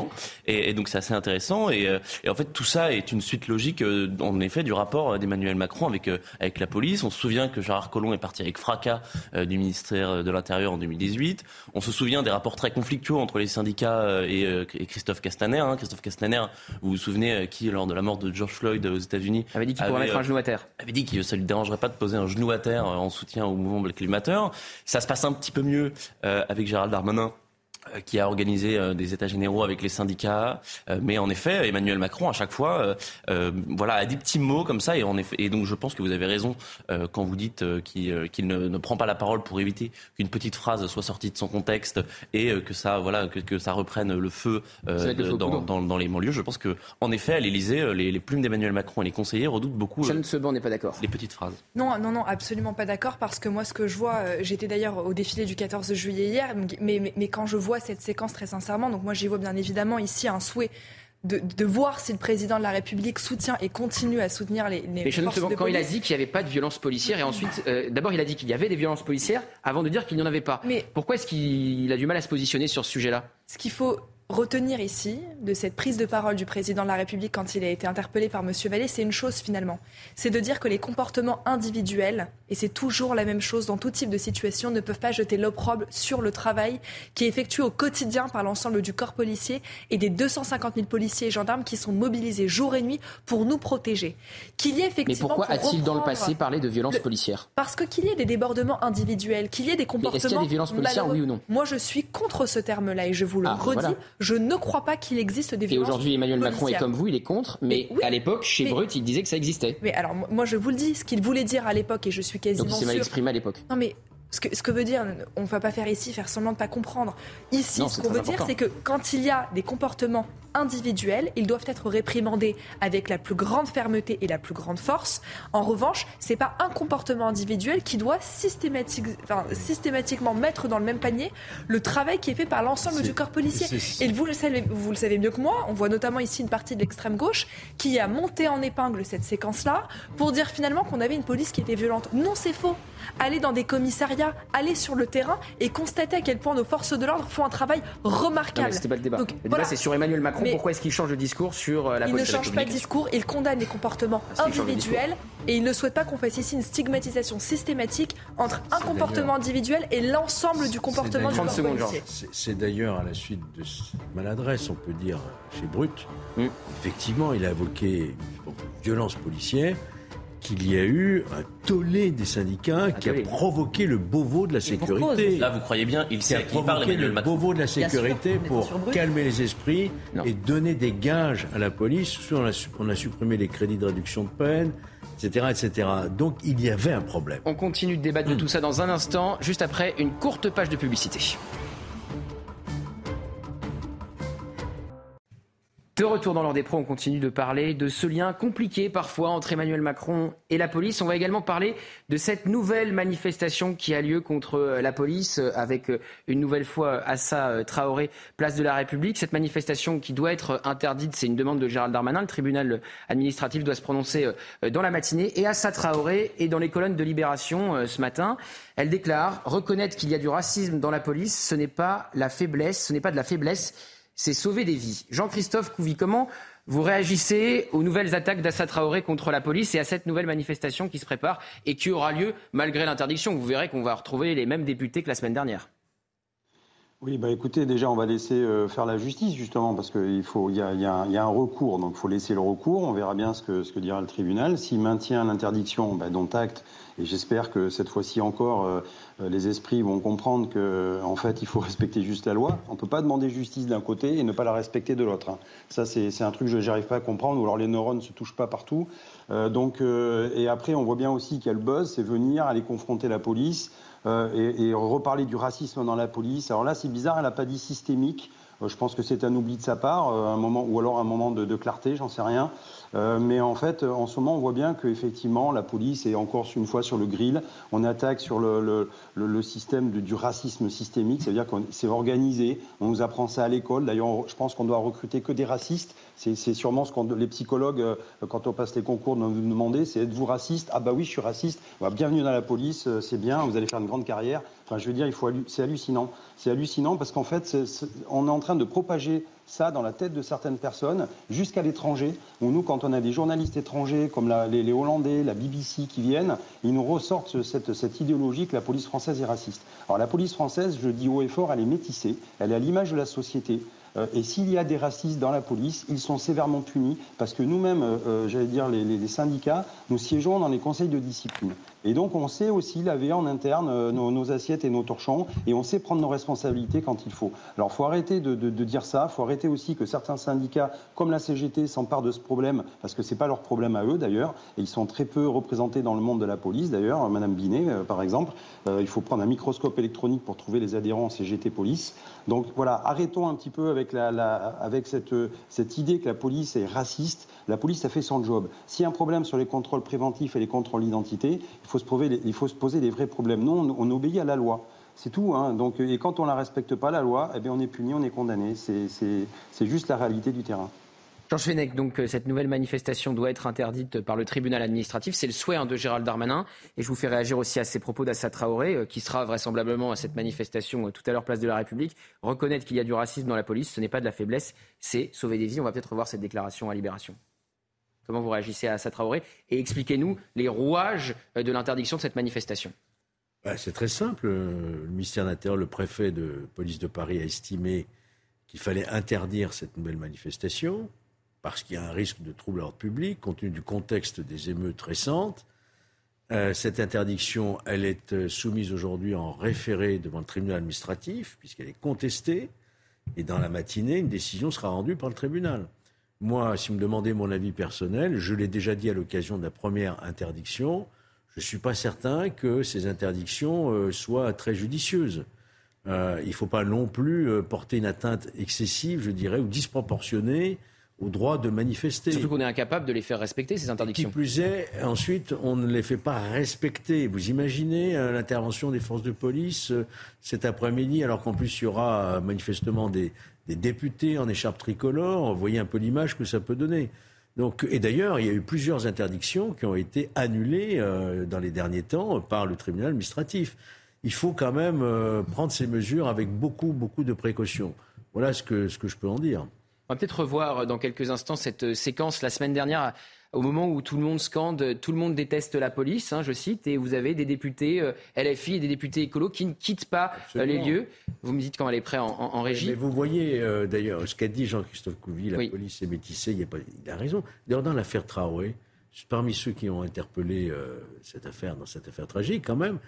Et, donc c'est assez intéressant. Et, et, en fait, tout ça est une suite logique, en effet, du rapport d'Emmanuel Macron avec, avec la police. On se souvient que Gérard Collomb est parti avec fracas du ministère de l'Intérieur en 2018. On se souvient des rapports très conflictueux entre les syndicats euh, euh, et, Christophe Castaner. Hein. Christophe Castaner, vous vous souvenez, euh, qui, lors de la mort de George Floyd aux États-Unis, avait dit qu'il pourrait mettre un genou à terre. Avait dit que ça lui dérangerait pas de poser un genou à terre en soutien au mouvement Black Matter. Ça se passe un petit peu mieux avec Gérald Darmanin euh, qui a organisé euh, des états généraux avec les syndicats. Euh, mais en effet, Emmanuel Macron, à chaque fois, voilà, a des petits mots comme ça. Et, en effet, et donc, je pense que vous avez raison quand vous dites qu'il ne, ne, prend pas la parole pour éviter qu'une petite phrase soit sortie de son contexte et que ça, voilà, que, que ça reprenne le feu, dans, dans, dans, les banlieues. Je pense que, en effet, à l'Élysée, les, les, plumes d'Emmanuel Macron et les conseillers redoutent beaucoup. Jeanne Seban n'est pas d'accord. Les petites phrases. Non, non, non, absolument pas d'accord parce que moi, ce que je vois, j'étais d'ailleurs au défilé du 14 juillet hier, mais, mais, mais quand je vois cette séquence très sincèrement. Donc moi j'y vois bien évidemment ici un souhait de, voir si le président de la République soutient et continue à soutenir les, les forces de quand il a dit qu'il n'y avait pas de violence policière et ensuite, euh, d'abord il a dit qu'il y avait des violences policières avant de dire qu'il n'y en avait pas. Mais pourquoi est-ce qu'il a du mal à se positionner sur ce sujet-là? Ce qu'il faut retenir ici de cette prise de parole du président de la République quand il a été interpellé par M. Vallée, c'est une chose finalement. C'est de dire que les comportements individuels, et c'est toujours la même chose dans tout type de situation, ne peuvent pas jeter l'opprobre sur le travail qui est effectué au quotidien par l'ensemble du corps policier et des 250 000 policiers et gendarmes qui sont mobilisés jour et nuit pour nous protéger. Qu'il y ait effectivement. Mais pourquoi a-t-il dans le passé parlé de violences policières? Parce que qu'il y ait des débordements individuels, qu'il y ait des comportements. Est-ce qu'il y a des violences policières, oui ou non? Moi, je suis contre ce terme-là et je vous le ah, redis. Je ne crois pas qu'il existe des violences. Et aujourd'hui, Emmanuel Macron est comme vous, il est contre, mais, à l'époque, chez Brut, il disait que ça existait. Mais alors, moi, je vous le dis, ce qu'il voulait dire à l'époque, et je suis quasiment. Donc il s'est mal exprimé à l'époque. Non, mais ce que, ce que, veut dire, on ne va pas faire ici, faire semblant de ne pas comprendre. Ici, ce qu'on veut dire, c'est que quand il y a des comportements individuels, ils doivent être réprimandés avec la plus grande fermeté et la plus grande force. En revanche, ce n'est pas un comportement individuel qui doit systématiquement mettre dans le même panier le travail qui est fait par l'ensemble du corps policier. Et vous le, savez, vous le savez mieux que moi, on voit notamment ici une partie de l'extrême gauche qui a monté en épingle cette séquence-là pour dire finalement qu'on avait une police qui était violente. Non, c'est faux. Aller dans des commissariats, aller sur le terrain et constater à quel point nos forces de l'ordre font un travail remarquable. C'était pas le débat. le débat, c'est sur Emmanuel Macron pourquoi est-ce qu'il change de discours sur euh, la police Il ne change pas de discours, il condamne les comportements individuels et il ne souhaite pas qu'on fasse ici une stigmatisation systématique entre un comportement individuel et l'ensemble du comportement du policier. C'est d'ailleurs à la suite de maladresse, on peut dire, chez Brut. Mm. Effectivement, il a évoqué une violence policière qu'il y a eu un tollé des syndicats qui a provoqué le Beauvau de la sécurité. Là, vous croyez bien, il parle provoqué le. Beauvau de la sécurité pour calmer les esprits et donner des gages à la police. On a, su- on a supprimé les crédits de réduction de peine, etc., etc. Donc il y avait un problème. On continue de débattre de tout ça dans un instant, juste après une courte page de publicité. De retour dans l'ordre des pros, on continue de parler de ce lien compliqué parfois entre Emmanuel Macron et la police. On va également parler de cette nouvelle manifestation qui a lieu contre la police avec une nouvelle fois Assa Traoré, place de la République. Cette manifestation qui doit être interdite, c'est une demande de Gérald Darmanin. Le tribunal administratif doit se prononcer euh, dans la matinée. Et Assa Traoré est dans les colonnes de Libération euh, ce matin. Elle déclare reconnaître qu'il y a du racisme dans la police, ce n'est pas la faiblesse, ce n'est pas de la faiblesse c'est sauver des vies. Jean-Christophe Couvi, comment vous réagissez aux nouvelles attaques d'Assa Traoré contre la police et à cette nouvelle manifestation qui se prépare et qui aura lieu malgré l'interdiction? Vous verrez qu'on va retrouver les mêmes députés que la semaine dernière. Oui, bah écoutez, déjà, on va laisser euh, faire la justice, justement, parce qu'il y a, un recours, donc il faut laisser le recours. On verra bien ce que, dira le tribunal. S'il maintient l'interdiction, bah, dont acte, et j'espère que cette fois-ci encore, euh, les esprits vont comprendre que, en fait, il faut respecter juste la loi. On ne peut pas demander justice d'un côté et ne pas la respecter de l'autre. hein. Ça, c'est un truc que je n'arrive pas à comprendre, ou alors les neurones ne se touchent pas partout. Euh, donc, euh, et après, on voit bien aussi qu'il y a le buzz, c'est venir, aller confronter la police euh, et, et reparler du racisme dans la police. Alors là, c'est bizarre, elle n'a pas dit systémique. Euh, je pense que c'est un oubli de sa part, euh, un moment, ou alors un moment de, clarté, j'en sais rien. Euh, mais en fait, en ce moment, on voit bien qu'effectivement, la police est encore une fois sur le grill. On attaque sur le, système du racisme systémique, c'est-à-dire que c'est organisé. On nous apprend ça à l'école. D'ailleurs, je pense qu'on doit recruter que des racistes. C'est sûrement ce que les psychologues, quand on passe les concours, nous demandent c'est êtes-vous raciste? Ah bah oui, je suis raciste. Bah, bienvenue dans la police, c'est bien, vous allez faire une grande carrière. Enfin, je veux dire, c'est hallucinant. C'est hallucinant parce qu'en fait, on est en train de propager ça dans la tête de certaines personnes jusqu'à l'étranger. Où nous, quand on a des journalistes étrangers comme les, Hollandais, la BBC qui viennent, ils nous ressortent ce- cette, idéologie que la police française est raciste. Alors la police française, je dis haut et fort, elle est métissée, elle est à l'image de la société. Euh, et s'il y a des racistes dans la police, ils sont sévèrement punis parce que nous-mêmes, euh, euh, j'allais dire les syndicats, nous siégeons dans les conseils de discipline. Et donc on sait aussi laver en interne euh, nos, assiettes et nos torchons et on sait prendre nos responsabilités quand il faut. Alors faut arrêter de, dire ça, faut arrêter aussi que certains syndicats comme la CGT s'emparent de ce problème parce que c'est pas leur problème à eux d'ailleurs et ils sont très peu représentés dans le monde de la police d'ailleurs, Madame Binet euh, par exemple. Euh, il faut prendre un microscope électronique pour trouver les adhérents CGT police. Donc voilà, arrêtons un petit peu avec, cette idée que la police est raciste. La police a fait son job. S'il y a un problème sur les contrôles préventifs et les contrôles d'identité, il faut se, poser des vrais problèmes. Non, on, obéit à la loi. C'est tout. Hein. Donc, et quand on ne la respecte pas, la loi, eh bien, on est puni, on est condamné. C'est- juste la réalité du terrain. Georges Fenech, donc euh, cette nouvelle manifestation doit être interdite par le tribunal administratif. C'est le souhait hein, de Gérald Darmanin. Et je vous fais réagir aussi à ces propos d'Assa Traoré, euh, qui sera vraisemblablement à cette manifestation euh, tout à l'heure place de la République. Reconnaître qu'il y a du racisme dans la police, ce n'est pas de la faiblesse, c'est sauver des vies. On va peut-être revoir cette déclaration à Libération. Comment vous réagissez à Assa Traoré Et expliquez-nous les rouages euh, de l'interdiction de cette manifestation. Bah, c'est très simple. Euh, Le ministère de l'Intérieur, le préfet de police de Paris a estimé qu'il fallait interdire cette nouvelle manifestation parce qu'il y a un risque de trouble à l'ordre public compte tenu du contexte des émeutes récentes. Euh, cette interdiction, elle est soumise aujourd'hui en référé devant le tribunal administratif puisqu'elle est contestée. Et dans la matinée, une décision sera rendue par le tribunal. Moi, si vous me demandez mon avis personnel, je l'ai déjà dit à l'occasion de la première interdiction, je ne suis pas certain que ces interdictions euh, soient très judicieuses. Euh, il ne faut pas non plus euh, porter une atteinte excessive, je dirais, ou disproportionnée au droit de manifester. Surtout qu'on est incapable de les faire respecter, ces interdictions. Qui plus est, ensuite, on ne les fait pas respecter. Vous imaginez euh, l'intervention des forces de police euh, cet après-midi, alors qu'en plus, il y aura manifestement des, des députés en écharpe tricolore. Vous voyez un peu l'image que ça peut donner. Donc, et d'ailleurs, il y a eu plusieurs interdictions qui ont été annulées euh, dans les derniers temps par le tribunal administratif. Il faut quand même euh, prendre ces mesures avec beaucoup, beaucoup de précautions. Voilà ce que, ce que je peux en dire. On va peut-être revoir euh, dans quelques instants cette séquence la semaine dernière, au moment où tout le monde scande, tout le monde déteste la police, hein, je cite, et vous avez des députés euh, LFI et des députés écolos qui ne quittent pas euh, les lieux. Vous me dites quand elle est prête en, en- en régie. Mais vous voyez euh, d'ailleurs ce qu'a dit Jean-Christophe Couvi, la police est métissée, il, y a pas- il a raison. D'ailleurs, dans l'affaire Traoré, parmi ceux qui ont interpellé euh, cette affaire, dans cette affaire tragique, quand même,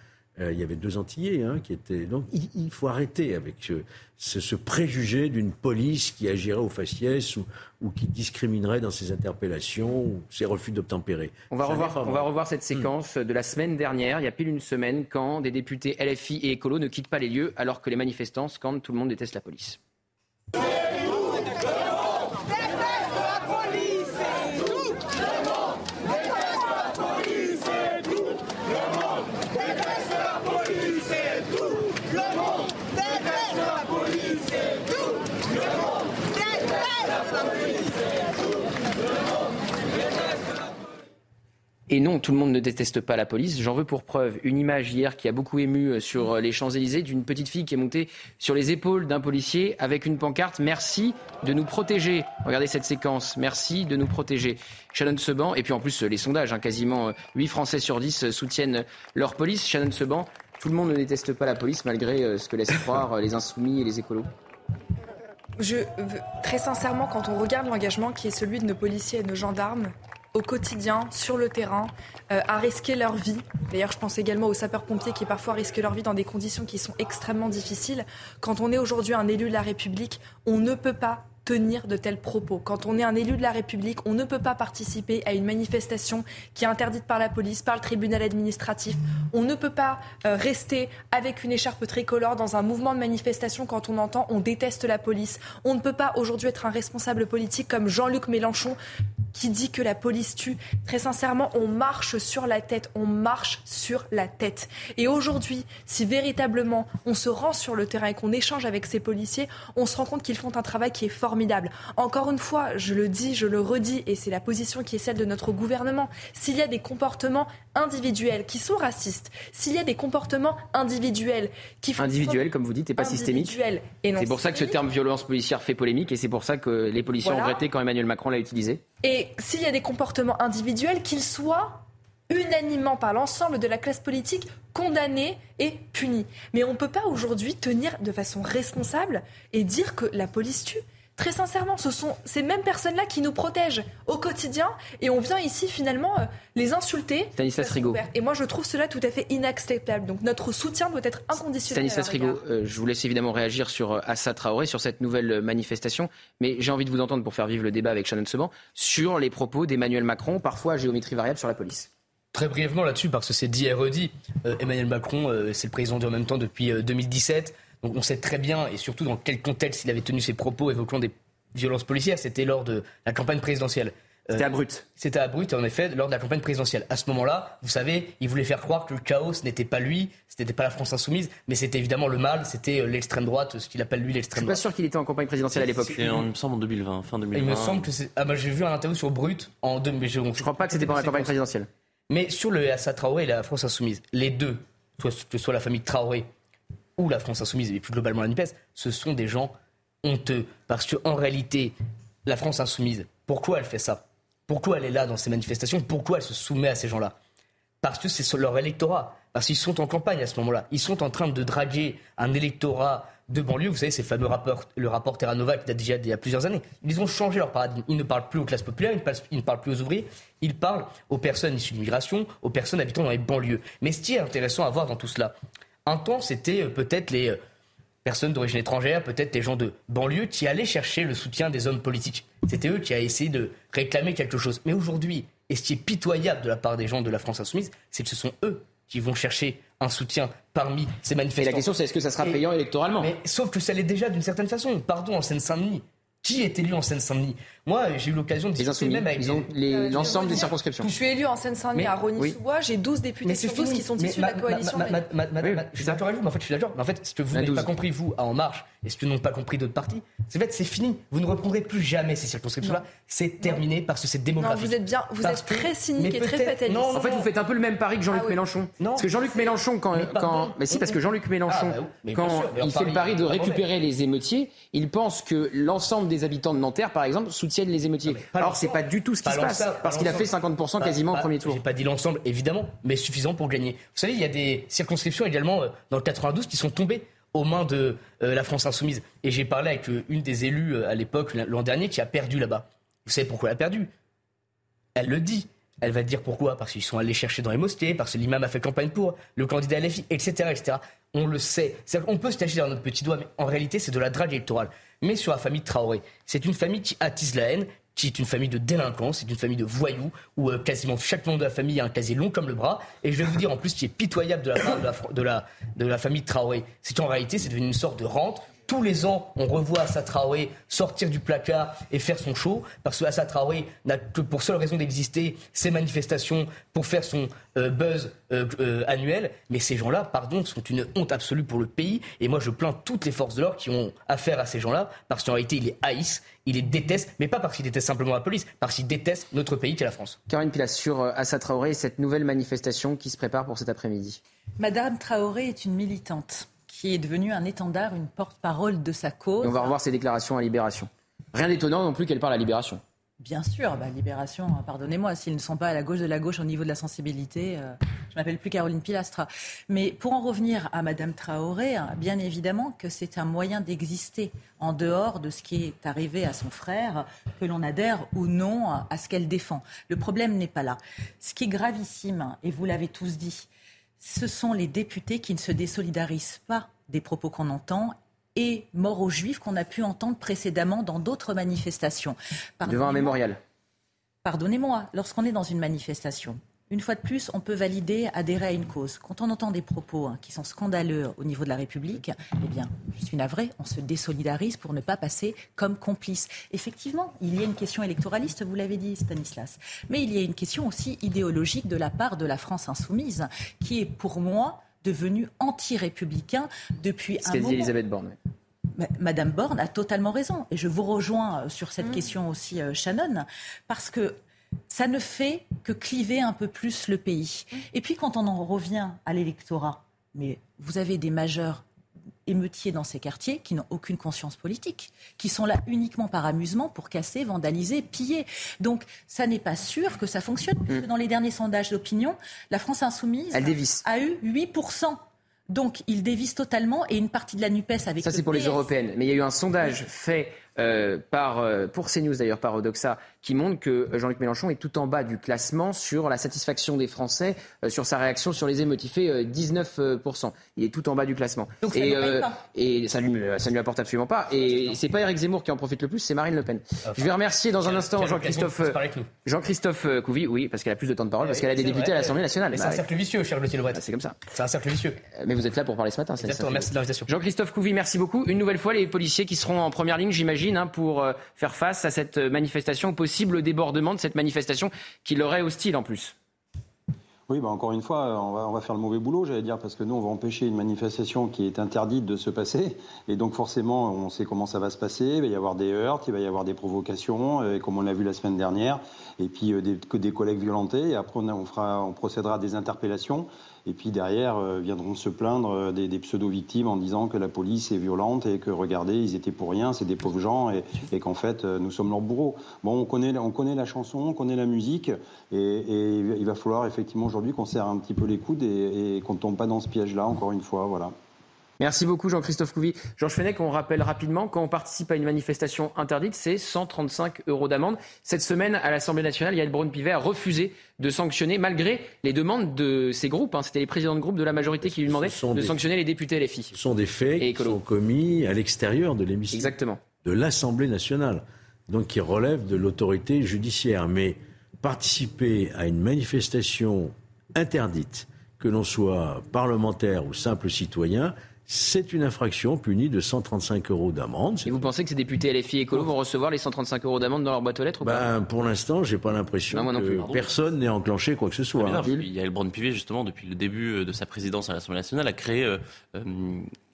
euh, il y avait deux Antillais hein, qui étaient. Donc il, faut arrêter avec ce, ce, préjugé d'une police qui agirait au faciès ou, ou, qui discriminerait dans ses interpellations ou ses refus d'obtempérer. On va, revoir, on va revoir cette séquence de la semaine dernière, il y a pile une semaine, quand des députés LFI et écolo ne quittent pas les lieux alors que les manifestants scandent tout le monde déteste la police. Et non, tout le monde ne déteste pas la police. J'en veux pour preuve une image hier qui a beaucoup ému euh, sur euh, les Champs-Élysées d'une petite fille qui est montée sur les épaules d'un policier avec une pancarte Merci de nous protéger. Regardez cette séquence. Merci de nous protéger. Shannon Seban, et puis en plus les sondages, hein, quasiment 8 euh, Français sur 10 soutiennent leur police. Shannon Seban, tout le monde ne déteste pas la police malgré ce que laissent croire les insoumis et les écolos. Je, très sincèrement, quand on regarde l'engagement qui est celui de nos policiers et de nos gendarmes, au quotidien, sur le terrain, euh, à risquer leur vie. D'ailleurs, je pense également aux sapeurs-pompiers qui parfois risquent leur vie dans des conditions qui sont extrêmement difficiles. Quand on est aujourd'hui un élu de la République, on ne peut pas tenir de tels propos. Quand on est un élu de la République, on ne peut pas participer à une manifestation qui est interdite par la police, par le tribunal administratif. On ne peut pas euh, rester avec une écharpe tricolore dans un mouvement de manifestation quand on entend on déteste la police. On ne peut pas aujourd'hui être un responsable politique comme Jean-Luc Mélenchon qui dit que la police tue. Très sincèrement, on marche sur la tête, on marche sur la tête. Et aujourd'hui, si véritablement on se rend sur le terrain et qu'on échange avec ces policiers, on se rend compte qu'ils font un travail qui est formidable. Encore une fois, je le dis, je le redis, et c'est la position qui est celle de notre gouvernement. S'il y a des comportements individuels qui sont racistes, s'il y a des comportements individuels qui font... Individuels, comme vous dites, et pas systémiques. C'est pour ça que ce terme violence policière fait polémique, et c'est pour ça que les policiers ont regretté quand Emmanuel Macron l'a utilisé. Et s'il y a des comportements individuels, qu'ils soient unanimement par l'ensemble de la classe politique condamnés et punis. Mais on ne peut pas aujourd'hui tenir de façon responsable et dire que la police tue. Très sincèrement, ce sont ces mêmes personnes-là qui nous protègent au quotidien et on vient ici finalement euh, les insulter. Stanislas Rigaud. Et moi, je trouve cela tout à fait inacceptable. Donc notre soutien doit être inconditionnel. Stanislas Rigaud, euh, je vous laisse évidemment réagir sur euh, Assa Traoré, sur cette nouvelle manifestation, mais j'ai envie de vous entendre pour faire vivre le débat avec Shannon Seban sur les propos d'Emmanuel Macron, parfois à géométrie variable sur la police. Très brièvement là-dessus, parce que c'est dit et redit. Emmanuel Macron, c'est le président en même temps depuis 2017. Donc on sait très bien, et surtout dans quel contexte il avait tenu ses propos évoquant des violences policières. C'était lors de la campagne présidentielle. C'était à Brut. C'était à Brut, en effet, lors de la campagne présidentielle. À ce moment-là, vous savez, il voulait faire croire que le chaos, ce n'était pas lui, ce n'était pas la France insoumise, mais c'était évidemment le mal, c'était euh, l'extrême droite, ce qu'il appelle lui l'extrême droite. Je suis pas sûr qu'il était en campagne présidentielle à l'époque. Il me semble en 2020, fin 2020. Il me semble que c'est. Ah, bah, j'ai vu un interview sur Brut en 2000. Je, je crois pas que c'était pendant la campagne présidentielle. Mais sur le Assa Traoré et la France insoumise, les deux, que ce soit la famille Traoré ou la France insoumise et plus globalement la NUPES, ce sont des gens honteux. Parce qu'en réalité, la France insoumise, pourquoi elle fait ça? Pourquoi elle est là dans ces manifestations? Pourquoi elle se soumet à ces gens-là? Parce que c'est leur électorat. Parce qu'ils sont en campagne à ce moment-là. Ils sont en train de draguer un électorat de banlieue. Vous savez, ces fameux rapports, le rapport Terranova qui date déjà il y a plusieurs années. Ils ont changé leur paradigme. Ils ne parlent plus aux classes populaires, ils ne parlent, plus aux ouvriers, ils parlent aux personnes issues de l'immigration, aux personnes habitant dans les banlieues. Mais ce qui est intéressant à voir dans tout cela, un temps, c'était euh, peut-être les euh, personnes d'origine étrangère, peut-être des gens de banlieue qui allaient chercher le soutien des hommes politiques. C'était eux qui avaient essayé de réclamer quelque chose. Mais aujourd'hui, et ce qui est pitoyable de la part des gens de la France insoumise, c'est que ce sont eux qui vont chercher un soutien parmi ces manifestants. Et la question, c'est est-ce que ça sera payant électoralement? Mais, Sauf que ça l'est déjà d'une certaine façon. Pardon, en Seine-Saint-Denis, qui est élu en Seine-Saint-Denis? Moi, j'ai eu l'occasion de discuter même avec ils ont euh, l'ensemble des circonscriptions. Je suis élu en Seine-Saint-Denis à Rony-sous-Bois, j'ai 12 députés sur 12 qui sont issus de la coalition. Je suis d'accord avec vous, mais en fait, je suis d'accord. Mais en fait, ce que vous n'avez pas compris, vous, à En Marche, et ce que n'ont pas compris d'autres partis, c'est fait, c'est fini. Vous ne reprendrez plus jamais ces circonscriptions-là. C'est terminé parce que c'est démographique. Non, vous êtes bien, vous êtes très cynique et très fataliste. Non, en fait, vous faites un peu le même pari que Jean-Luc ah Mélenchon. Parce que Jean-Luc Mélenchon, quand, quand, mais si, parce que Jean-Luc Mélenchon, ah, bah quand il fait le pari de récupérer les émeutiers, il pense que l'ensemble des habitants de Nanterre, par exemple, soutiennent les émeutiers. Alors, c'est pas du tout ce qui se passe, parce qu'il a fait 50% quasiment au premier tour. J'ai pas dit l'ensemble, évidemment, mais suffisant pour gagner. Vous savez, il y a des circonscriptions également euh, dans le 92 qui sont tombées aux mains de euh, la France insoumise. Et j'ai parlé avec euh, une des élues à l'époque, l'an dernier, qui a perdu là-bas. Vous savez pourquoi elle a perdu? Elle le dit. Elle va dire pourquoi? Parce qu'ils sont allés chercher dans les mosquées, parce que l'imam a fait campagne pour, le candidat LFI, etc. etc. On le sait. On peut se cacher dans notre petit doigt, mais en réalité, c'est de la drague électorale. Mais sur la famille Traoré, c'est une famille qui attise la haine, qui est une famille de délinquants, c'est une famille de voyous, où euh, quasiment chaque membre de la famille a un casier long comme le bras. Et je vais vous dire en plus, qui est pitoyable de la part de la, de la, de famille Traoré, c'est qu'en réalité, c'est devenu une sorte de rente tous les ans, on revoit Assa Traoré sortir du placard et faire son show, parce que Assa Traoré n'a que pour seule raison d'exister ces manifestations pour faire son euh, buzz euh, euh, annuel. Mais ces gens-là, pardon, sont une honte absolue pour le pays. Et moi, je plains toutes les forces de l'ordre qui ont affaire à ces gens-là, parce qu'en réalité, ils les haïssent, ils les détestent, mais pas parce qu'ils détestent simplement la police, parce qu'ils détestent notre pays qui est la France. Karine Pilas, sur Assa Traoré et cette nouvelle manifestation qui se prépare pour cet après-midi. Madame Traoré est une militante qui est devenu un étendard, une porte-parole de sa cause. on va revoir ses déclarations à Libération. Rien d'étonnant non plus qu'elle parle à Libération. Bien sûr, bah, Libération, hein, pardonnez-moi, s'ils ne sont pas à la gauche de la gauche au niveau de la sensibilité, je euh, je m'appelle plus Caroline Pilastra. Mais pour en revenir à Madame Traoré, hein, bien évidemment que c'est un moyen d'exister en dehors de ce qui est arrivé à son frère, que l'on adhère ou non à ce qu'elle défend. Le problème n'est pas là. Ce qui est gravissime, et vous l'avez tous dit, ce sont les députés qui ne se désolidarisent pas des propos qu'on entend et mort aux juifs qu'on a pu entendre précédemment dans d'autres manifestations. Devant un mémorial. Pardonnez-moi, lorsqu'on est dans une manifestation, une fois de plus, on peut valider, adhérer à une cause. Quand on entend des propos hein, qui sont scandaleux au niveau de la République, eh bien, je suis navré, on se désolidarise pour ne pas passer comme complice. Effectivement, il y a une question électoraliste, vous l'avez dit, Stanislas, mais il y a une question aussi idéologique de la part de la France insoumise, qui est pour moi devenue anti-républicain depuis un moment. dit Elisabeth Borne. Madame Borne a totalement raison. Et je vous rejoins euh, sur cette mmh. question aussi, euh, Shannon, parce que ça ne fait que cliver un peu plus le pays. Et puis quand on en revient à l'électorat, mais vous avez des majeurs émeutiers dans ces quartiers qui n'ont aucune conscience politique, qui sont là uniquement par amusement pour casser, vandaliser, piller. Donc ça n'est pas sûr que ça fonctionne, puisque mm. dans les derniers sondages d'opinion, la France insoumise a eu 8%. Donc il dévisse totalement et une partie de la NUPES avec... Ça c'est pour les européennes. Mais il y a eu un sondage fait euh, par, euh, pour CNews d'ailleurs, par Odoxa, qui montre que Jean-Luc Mélenchon est tout en bas du classement sur la satisfaction des Français, euh, sur sa réaction sur les émeutes. Il fait 19%. Il est tout en bas du classement. Donc et, ça lui, ça lui apporte absolument pas. Et c'est pas Eric Zemmour qui en profite le plus, c'est Marine Le Pen. Je vais remercier dans un instant Jean-Christophe Jean-Christophe Couvi, oui, parce qu'elle a plus de temps de parole, parce qu'elle a des députés à l'Assemblée nationale. C'est un cercle vicieux, cher Gauthier Lebret. C'est comme ça. C'est un cercle vicieux. Mais vous êtes là pour parler ce matin. merci de l'invitation. Jean-Christophe Couvi, merci beaucoup. Une nouvelle fois, les policiers qui seront en première ligne, j'imagine Hein, pour euh, faire face à cette manifestation, possible débordement de cette manifestation qui leur est hostile en plus. Oui, bah encore une fois, on va, on va faire le mauvais boulot, j'allais dire, parce que nous, on va empêcher une manifestation qui est interdite de se passer. Et donc, forcément, on sait comment ça va se passer. Il va y avoir des heurts, il va y avoir des provocations, euh, comme on l'a vu la semaine dernière. Et puis, euh, des, collègues violentés. Et après, fera, on procédera à des interpellations. Et puis derrière euh, viendront se plaindre euh, des, pseudo-victimes en disant que la police est violente et que regardez, ils étaient pour rien, c'est des pauvres gens et, qu'en fait euh, nous sommes leurs bourreaux. Bon, on connaît, on connaît la chanson, on connaît la musique et, il va falloir effectivement aujourd'hui qu'on serre un petit peu les coudes et, et qu'on ne tombe pas dans ce piège-là, encore une fois. Voilà. Merci beaucoup Jean-Christophe Couvi. Georges Fenech, on rappelle rapidement, quand on participe à une manifestation interdite, c'est 135 euros d'amende. Cette semaine, à l'Assemblée nationale, Yael Braun-Pivet a refusé de sanctionner, malgré les demandes de ces groupes. Hein. C'était les présidents de groupe de la majorité qui lui demandaient de sanctionner les députés LFI. Ce sont des faits qui sont commis à l'extérieur de l'hémicycle. Exactement. De l'Assemblée nationale. Donc qui relèvent de l'autorité judiciaire. Mais participer à une manifestation interdite, que l'on soit parlementaire ou simple citoyen, c'est une infraction punie de 135 euros d'amende. Et vous pensez que ces députés LFI écolo vont recevoir les 135 euros d'amende dans leur boîte aux lettres ou ben, Pour l'instant, j'ai pas l'impression que personne n'ait enclenché quoi que ce soit. Ah, il y a Elbron Pivet, justement, depuis le début de sa présidence à l'Assemblée nationale, a créé euh, euh,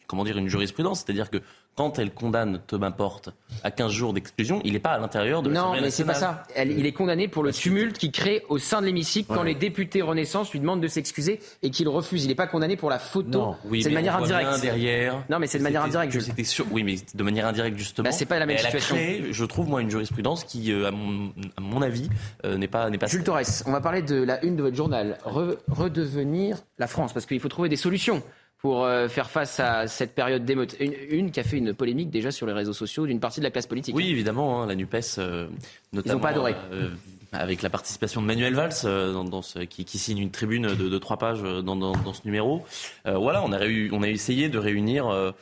comment dire, une jurisprudence. C'est-à-dire que quand elle condamne Thomas Porte à 15 jours d'exclusion, il n'est pas à l'intérieur de Non, mais c'est pas ça. il est condamné pour le tumulte qu'il crée au sein de l'hémicycle quand les députés Renaissance lui demandent de s'excuser et qu'il refuse. Il n'est pas condamné pour la photo. Oui, c'est de manière indirecte. Derrière. Non, mais c'est de manière indirecte. C'était sûr. Oui, mais de manière indirecte justement. Bah, c'est pas la même situation. A créé, je trouve moi une jurisprudence qui, euh, à, mon, à mon avis, euh, n'est pas n'est pas. Jules Torres, on va parler de la une de votre journal. redevenir la France, parce qu'il faut trouver des solutions pour euh, faire face à cette période d'émeute. Une, qui a fait une polémique déjà sur les réseaux sociaux d'une partie de la classe politique. Oui, évidemment, hein, la NUPES, notamment. Ils n'ont pas adoré. Euh, avec la participation de Manuel Valls, dans, dans ce, qui, qui, signe une tribune de, de trois pages dans, dans, dans, ce numéro. voilà, on a, réu, on a essayé de réunir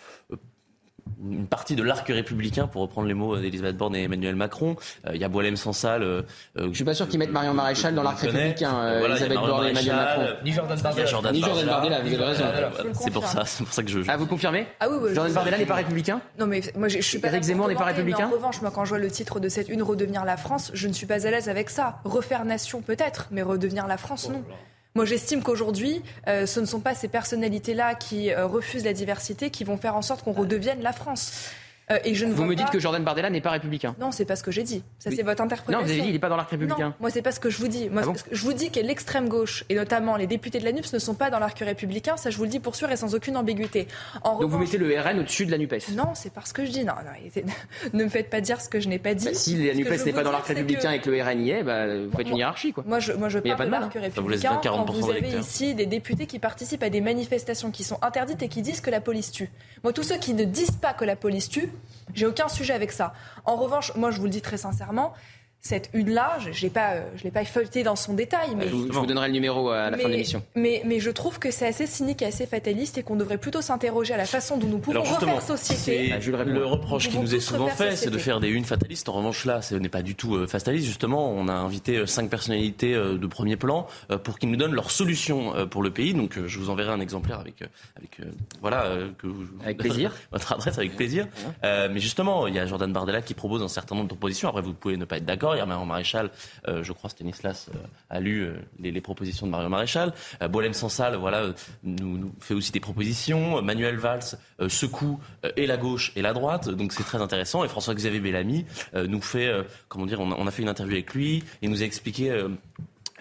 une partie de l'arc républicain, pour reprendre les mots d'Elisabeth Borne et Emmanuel Macron. Il y a Boilem Sansal. Euh, je suis pas sûr qu'ils mettent Marion Maréchal dans l'arc républicain, voilà, Elisabeth Borne et Emmanuel Macron. Ni Jordan Bardella. Jordan Ni Jordan Bardella, vous avez raison. C'est pour ça, c'est pour ça que je. Ah, vous confirmez Ah oui, oui. Jordan Bardella n'est pas républicain Non, mais moi, je, je suis pas. Éric Zemmour n'est pas républicain. En revanche, moi, quand je vois le titre de cette une, redevenir la France, je ne suis pas à l'aise avec ça. Refaire nation peut-être, mais redevenir la France, non. Moi, j'estime qu'aujourd'hui, euh, ce ne sont pas ces personnalités-là qui euh, refusent la diversité qui vont faire en sorte qu'on redevienne la France. Euh, et je ne vous me dites pas... que Jordan Bardella n'est pas républicain Non, c'est pas ce que j'ai dit. Ça, Oui. c'est votre interprétation. Non, vous avez dit il n'est pas dans l'arc républicain. Non, moi, c'est pas ce que je vous dis. Moi, Ah bon je vous dis que l'extrême gauche, et notamment les députés de la NUPS, ne sont pas dans l'arc républicain. Ça, je vous le dis pour sûr et sans aucune ambiguïté. En Donc vous mettez le RN au-dessus de la NUPES Non, c'est pas ce que je dis. Non, non, ne me faites pas dire ce que je n'ai pas dit. Bah, si la NUPES n'est pas dans l'arc c'est que- républicain et que le RN y est, bah, vous faites une hiérarchie. Quoi. Moi, je, moi, je parle pas de de l'arc Ça vous laisse bien républicain 40% quand vous avez ici des députés qui participent à des manifestations qui sont interdites et qui disent que la police tue. Moi, tous ceux qui ne disent pas que la police tue, j'ai aucun sujet avec ça. En revanche, moi, je vous le dis très sincèrement, cette une-là, je ne l'ai pas, euh, je l'ai pas feuilletée dans son détail, mais... Je vous, je vous donnerai le numéro à la fin de l'émission. mais, mais je trouve que c'est assez cynique et assez fataliste et qu'on devrait plutôt s'interroger à la façon dont nous pouvons refaire société. c'est le reproche qui nous est souvent fait, c'est de faire des unes fatalistes. En revanche, là, ce n'est pas du tout euh, fataliste. Justement, on a invité euh, cinq personnalités euh, de premier plan euh, pour qu'ils nous donnent leurs solutions euh, pour le pays. Donc, euh, je vous enverrai un exemplaire avec, euh, avec euh, voilà, euh, que vous- Avec plaisir. votre adresse avec plaisir. Euh, mais justement, il y a Jordan Bardella qui propose un certain nombre de propositions. Après, vous pouvez ne pas être d'accord. Y a Marion Maréchal, euh, je crois Stanislas euh, a lu euh, les, propositions de Marion Maréchal. Euh, Boilem Sansal, voilà, nous, fait aussi des propositions. Manuel Valls secoue et la gauche et la droite, donc c'est très intéressant. Et François-Xavier Bellamy nous fait, comment dire, on a fait une interview avec lui et nous a expliqué.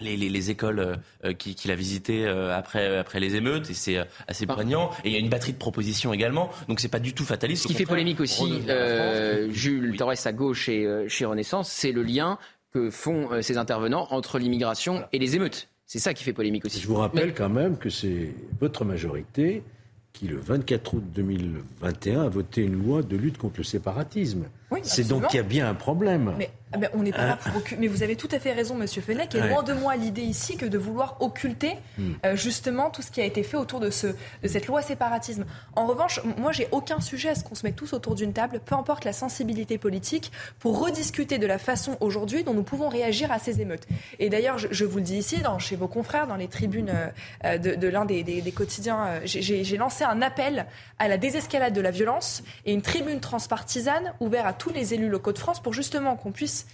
Les, les- les écoles euh, euh, qu'il a visitées euh, après, après les émeutes, et c'est euh, assez poignant. Et il y a une batterie de propositions également, donc c'est pas du tout fataliste. Ce qui fait polémique aussi, euh. Jules Torres à gauche et euh, chez Renaissance, c'est le lien que font euh, ces intervenants entre l'immigration et les émeutes. C'est ça qui fait polémique aussi. Je vous rappelle quand même que c'est votre majorité qui, le 24 août 2021, a voté une loi de lutte contre le séparatisme. Oui, c'est donc qu'il y a bien un problème. Mais, ah ben, on n'est pas là pour occulter. Mais vous avez tout à fait raison, Monsieur Fenech. Et Ouais. loin de moi l'idée ici que de vouloir occulter Hmm. euh, justement tout ce qui a été fait autour de, ce, de cette loi séparatisme. En revanche, moi, j'ai aucun sujet à ce qu'on se mette tous autour d'une table, peu importe la sensibilité politique, pour rediscuter de la façon aujourd'hui dont nous pouvons réagir à ces émeutes. Et d'ailleurs, je, je vous le dis ici, dans, chez vos confrères, dans les tribunes euh, euh, de, de l'un des, des- des quotidiens, euh, j'ai- lancé un appel à la désescalade de la violence et une tribune transpartisane ouverte à tous les élus locaux de France pour justement qu'on puisse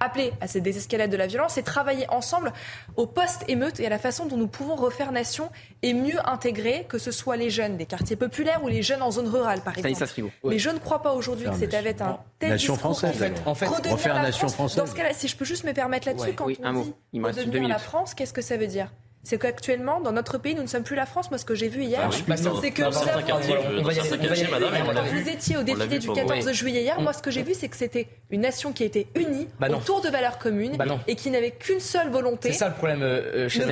appeler à cette désescalade de la violence et travailler ensemble au post-émeute et à la façon dont nous pouvons refaire nation et mieux intégrer que ce soit les jeunes des quartiers populaires ou les jeunes en zone rurale, par exemple. Mais je ne crois pas aujourd'hui que c'est avec un tel Nation discours française, qui. En fait, redevenir refaire la nation France. française. Dans ce cas-là, si je peux juste me permettre là-dessus, Ouais, quand oui, on un dit mot. Il me reste deux redevenir la. France, qu'est-ce que ça veut dire? C'est qu'actuellement, dans notre pays, nous ne sommes plus la France. Moi, ce que j'ai vu hier, Ah oui, c'est dans- que vous on va y aller, madame, on l'a étiez au défilé du pour- 14 oui. juillet hier, moi ce que j'ai vu c'est que c'était une nation qui était unie Bah autour de valeurs communes Bah et qui n'avait qu'une seule volonté. C'est ça le problème, euh, euh, chez en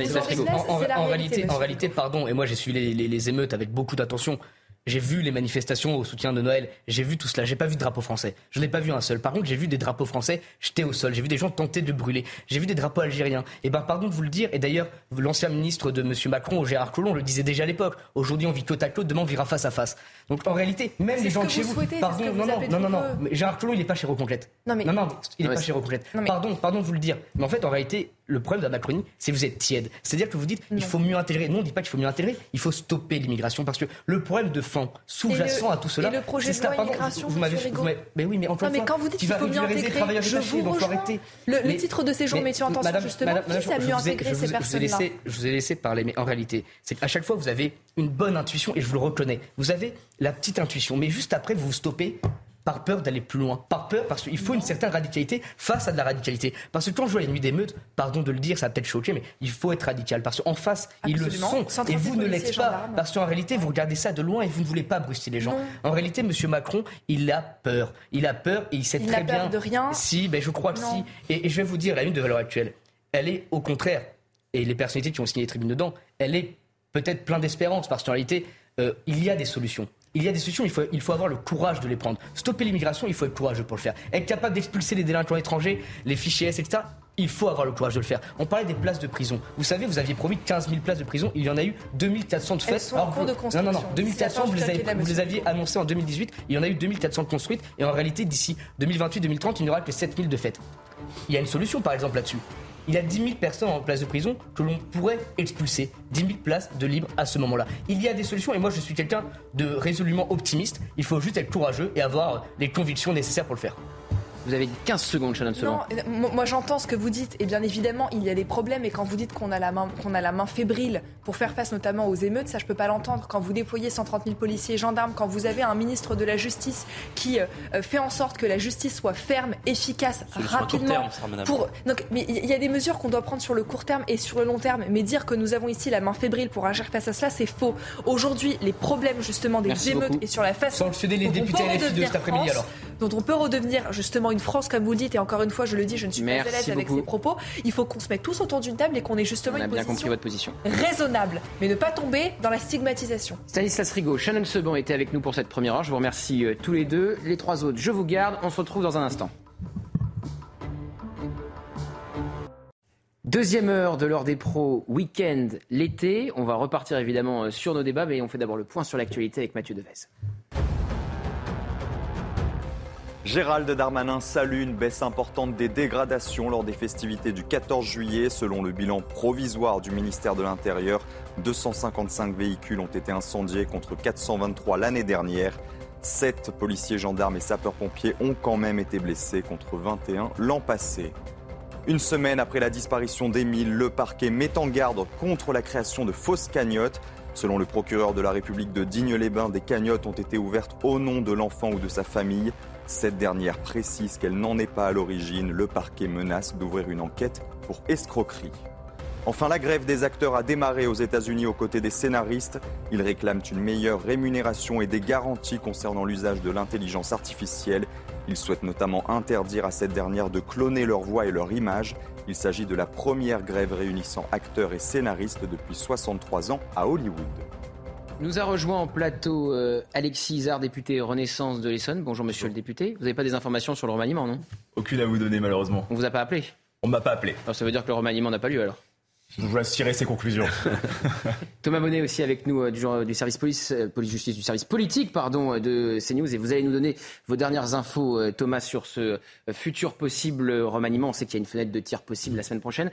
En, en- c'est réalité, réalité, en réalité, pardon, et moi j'ai suivi les, les- les émeutes avec beaucoup d'attention. J'ai vu les manifestations au soutien de Noël, j'ai vu tout cela, j'ai pas vu de drapeau français. Je n'ai pas vu un seul. Par contre, j'ai vu des drapeaux français jetés au sol, j'ai vu des gens tenter de brûler, j'ai vu des drapeaux algériens. Et ben pardon de vous le dire, et d'ailleurs, l'ancien ministre de M. Macron, Gérard Collomb, le disait déjà à l'époque. Aujourd'hui, on vit côte à côte, demain on vira face à face. Donc en réalité, même les gens de chez vous pardon, non, non, non, non, non, Gérard Collomb, il n'est pas chez Recomplète. Non, mais- non, non, il n'est pas chez mais- Pardon, pardon de vous le dire. Mais en fait, en réalité, le problème de la Macronie, c'est que vous êtes tiède. C'est-à-dire que vous dites, il faut mieux intégrer. Non, on ne dit pas qu'il faut mieux intégrer, il faut stopper l'immigration parce que le problème de fond sous-jacent à tout cela, et le projet c'est de loi immigration, vous m'avez Mais oui, mais encore Non, mais quand vous dites qui qu'il faut mieux intégrer, je vous rejoins. Le- titre de séjour mais- métier en tension, justement, à je mieux je ces personnes-là. laissé- Je vous ai laissé parler, mais en réalité, c'est qu'à chaque fois, vous avez une bonne intuition, et je vous le reconnais. Vous avez la petite intuition, mais juste après, vous vous stoppez par peur d'aller plus loin, par peur parce qu'il faut une certaine radicalité face à de la radicalité. Parce que quand je vois les nuits d'émeute, pardon de le dire, ça va peut-être choquer, mais il faut être radical parce qu'en face, ils le sont et vous ne l'êtes pas parce qu'en réalité, vous regardez ça de loin et vous ne voulez pas brusquer les gens. Non. En réalité, Monsieur Macron, il a peur, il a peur et il sait Il très peur bien. de rien. Si, ben je crois que Non. si. Et, et je vais vous dire, la une de valeur actuelle, elle est au contraire, et les personnalités qui ont signé les tribunes dedans, elle est peut-être plein d'espérance parce qu'en réalité, euh, il y a des solutions. Il y a des solutions, il faut, il faut avoir le courage de les prendre. Stopper l'immigration, il faut être courageux pour le faire. Être capable d'expulser les délinquants étrangers, les fichiers S, etc. il faut avoir le courage de le faire. On parlait des places de prison. Vous savez, vous aviez promis 15 000 places de prison. Il y en a eu 2400 de faites. en cours de construction. Non, non, non. 2400, vous avez, vous les aviez annoncées en 2018. Il y en a eu 2400 construites. Et en réalité, d'ici 2028-2030, il n'y aura que 7000 de faites. Il y a une solution, par exemple, là-dessus. Il y a 10 000 personnes en place de prison que l'on pourrait expulser. 10 000 places de libre à ce moment-là. Il y a des solutions et moi je suis quelqu'un de résolument optimiste. Il faut juste être courageux et avoir les convictions nécessaires pour le faire. Vous avez 15 secondes, Shannon Non, euh, moi j'entends ce que vous dites, et bien évidemment, il y a des problèmes, et quand vous dites qu'on a, la main, qu'on a la main fébrile pour faire face notamment aux émeutes, ça je peux pas l'entendre. Quand vous déployez 130 000 policiers et gendarmes, quand vous avez un ministre de la Justice qui euh, euh, fait en sorte que la justice soit ferme, efficace, rapidement. pour... Donc, mais il y a des mesures qu'on doit prendre sur le court terme et sur le long terme, mais dire que nous avons ici la main fébrile pour agir face à cela, c'est faux. Aujourd'hui, les problèmes justement des émeutes et sur la façon. Sanctionner les députés de cet après-midi alors dont on peut redevenir justement une France, comme vous dites, et encore une fois, je le dis, je ne suis pas à l'aise avec ces propos. Il faut qu'on se mette tous autour d'une table et qu'on ait justement on a une bien position, compris votre position raisonnable, mais ne pas tomber dans la stigmatisation. Stanislas Rigaud, Shannon Seban était avec nous pour cette première heure. Je vous remercie euh, tous les deux. Les trois autres, je vous garde. On se retrouve dans un instant. Deuxième heure de l'heure des pros, week-end, l'été. On va repartir évidemment euh, sur nos débats, mais on fait d'abord le point sur l'actualité avec Mathieu Devez. Gérald Darmanin salue une baisse importante des dégradations lors des festivités du 14 juillet. Selon le bilan provisoire du ministère de l'Intérieur, 255 véhicules ont été incendiés contre 423 l'année dernière. Sept policiers, gendarmes et sapeurs-pompiers ont quand même été blessés contre 21 l'an passé. Une semaine après la disparition d'Émile, le parquet met en garde contre la création de fausses cagnottes. Selon le procureur de la République de Digne-les-Bains, des cagnottes ont été ouvertes au nom de l'enfant ou de sa famille. Cette dernière précise qu'elle n'en est pas à l'origine. Le parquet menace d'ouvrir une enquête pour escroquerie. Enfin, la grève des acteurs a démarré aux États-Unis aux côtés des scénaristes. Ils réclament une meilleure rémunération et des garanties concernant l'usage de l'intelligence artificielle. Ils souhaitent notamment interdire à cette dernière de cloner leur voix et leur image. Il s'agit de la première grève réunissant acteurs et scénaristes depuis 63 ans à Hollywood. Nous a rejoint en plateau euh, Alexis Isard, député Renaissance de l'Essonne. Bonjour monsieur le député. Vous n'avez pas des informations sur le remaniement, non? Aucune à vous donner malheureusement. On vous a pas appelé? On m'a pas appelé. Alors ça veut dire que le remaniement n'a pas lieu alors? Je vous laisse tirer ses conclusions. Thomas Bonnet aussi avec nous euh, du, du, service police, euh, police justice, du service politique pardon de CNews et vous allez nous donner vos dernières infos Thomas sur ce futur possible remaniement. On sait qu'il y a une fenêtre de tir possible la semaine prochaine.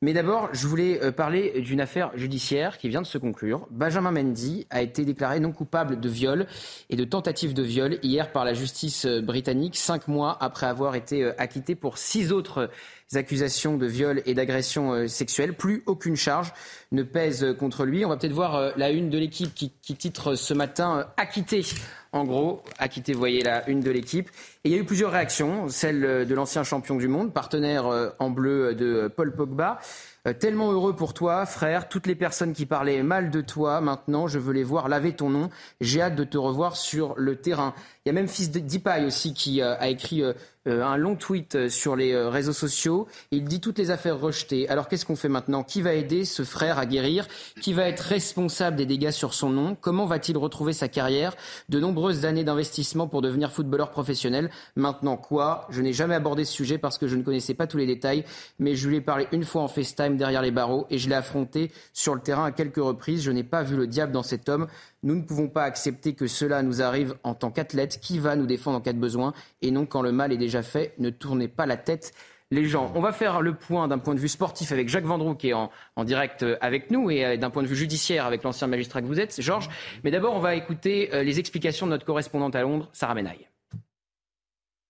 Mais d'abord, je voulais euh, parler d'une affaire judiciaire qui vient de se conclure. Benjamin Mendy a été déclaré non coupable de viol et de tentative de viol hier par la justice euh, britannique, cinq mois après avoir été euh, acquitté pour six autres accusations de viol et d'agression sexuelle. Plus aucune charge ne pèse contre lui. On va peut-être voir la une de l'équipe qui, titre ce matin acquitté en gros, acquitté, vous voyez la une de l'équipe. Et il y a eu plusieurs réactions, celle de l'ancien champion du monde, partenaire euh, en bleu de Paul Pogba. Euh, tellement heureux pour toi, frère. Toutes les personnes qui parlaient mal de toi, maintenant, je veux les voir laver ton nom. J'ai hâte de te revoir sur le terrain. Il y a même fils d'Ipai aussi qui euh, a écrit euh, un long tweet euh, sur les euh, réseaux sociaux. Il dit toutes les affaires rejetées. Alors qu'est-ce qu'on fait maintenant? Qui va aider ce frère à guérir? Qui va être responsable des dégâts sur son nom? Comment va-t-il retrouver sa carrière? De nombreuses années d'investissement pour devenir footballeur professionnel. Maintenant quoi? Je n'ai jamais abordé ce sujet parce que je ne connaissais pas tous les détails, mais je lui ai parlé une fois en FaceTime derrière les barreaux et je l'ai affronté sur le terrain à quelques reprises. Je n'ai pas vu le diable dans cet homme. Nous ne pouvons pas accepter que cela nous arrive en tant qu'athlète. Qui va nous défendre en cas de besoin? Et non quand le mal est déjà fait. Ne tournez pas la tête les gens. On va faire le point d'un point de vue sportif avec Jacques Vendroux qui est en, direct euh, avec nous et euh, d'un point de vue judiciaire avec l'ancien magistrat que vous êtes, Georges. Mais d'abord, on va écouter euh, les explications de notre correspondante à Londres, Sarah Menaille.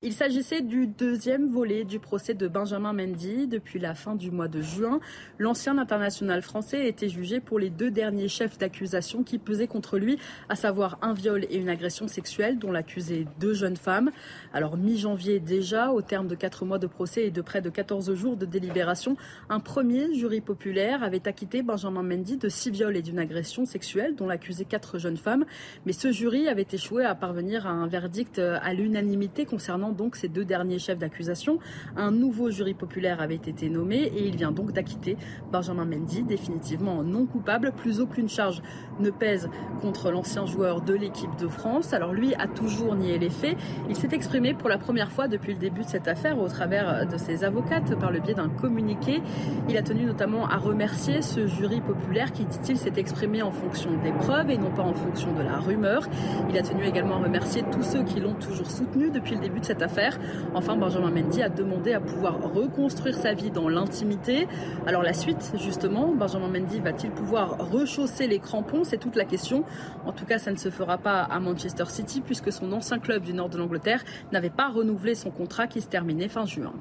Il s'agissait du deuxième volet du procès de Benjamin Mendy. Depuis la fin du mois de juin, l'ancien international français a été jugé pour les deux derniers chefs d'accusation qui pesaient contre lui, à savoir un viol et une agression sexuelle dont l'accusaient deux jeunes femmes. Alors mi-janvier déjà, au terme de quatre mois de procès et de près de 14 jours de délibération, un premier jury populaire avait acquitté Benjamin Mendy de six viols et d'une agression sexuelle dont l'accusaient quatre jeunes femmes. Mais ce jury avait échoué à parvenir à un verdict à l'unanimité concernant Donc ces deux derniers chefs d'accusation, un nouveau jury populaire avait été nommé et il vient donc d'acquitter Benjamin Mendy, définitivement non coupable. Plus aucune charge ne pèse contre l'ancien joueur de l'équipe de France. Alors lui a toujours nié les faits. Il s'est exprimé pour la première fois depuis le début de cette affaire au travers de ses avocates par le biais d'un communiqué. Il a tenu notamment à remercier ce jury populaire qui, dit-il, s'est exprimé en fonction des preuves et non pas en fonction de la rumeur. Il a tenu également à remercier tous ceux qui l'ont toujours soutenu depuis le début de cette affaire. Enfin, Benjamin Mendy a demandé à pouvoir reconstruire sa vie dans l'intimité. Alors la suite, justement, Benjamin Mendy va-t-il pouvoir rechausser les crampons? C'est toute la question. En tout cas, ça ne se fera pas à Manchester City puisque son ancien club du nord de l'Angleterre n'avait pas renouvelé son contrat qui se terminait fin juin.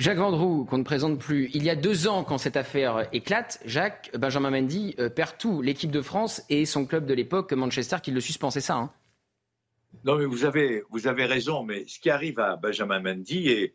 Jacques Vendroux, qu'on ne présente plus. Il y a deux ans, quand cette affaire éclate, Jacques, Benjamin Mendy euh, perd tout. L'équipe de France et son club de l'époque, Manchester, qui le suspend, c'est ça hein Non, mais vous avez, vous avez raison. Mais ce qui arrive à Benjamin Mendy, et,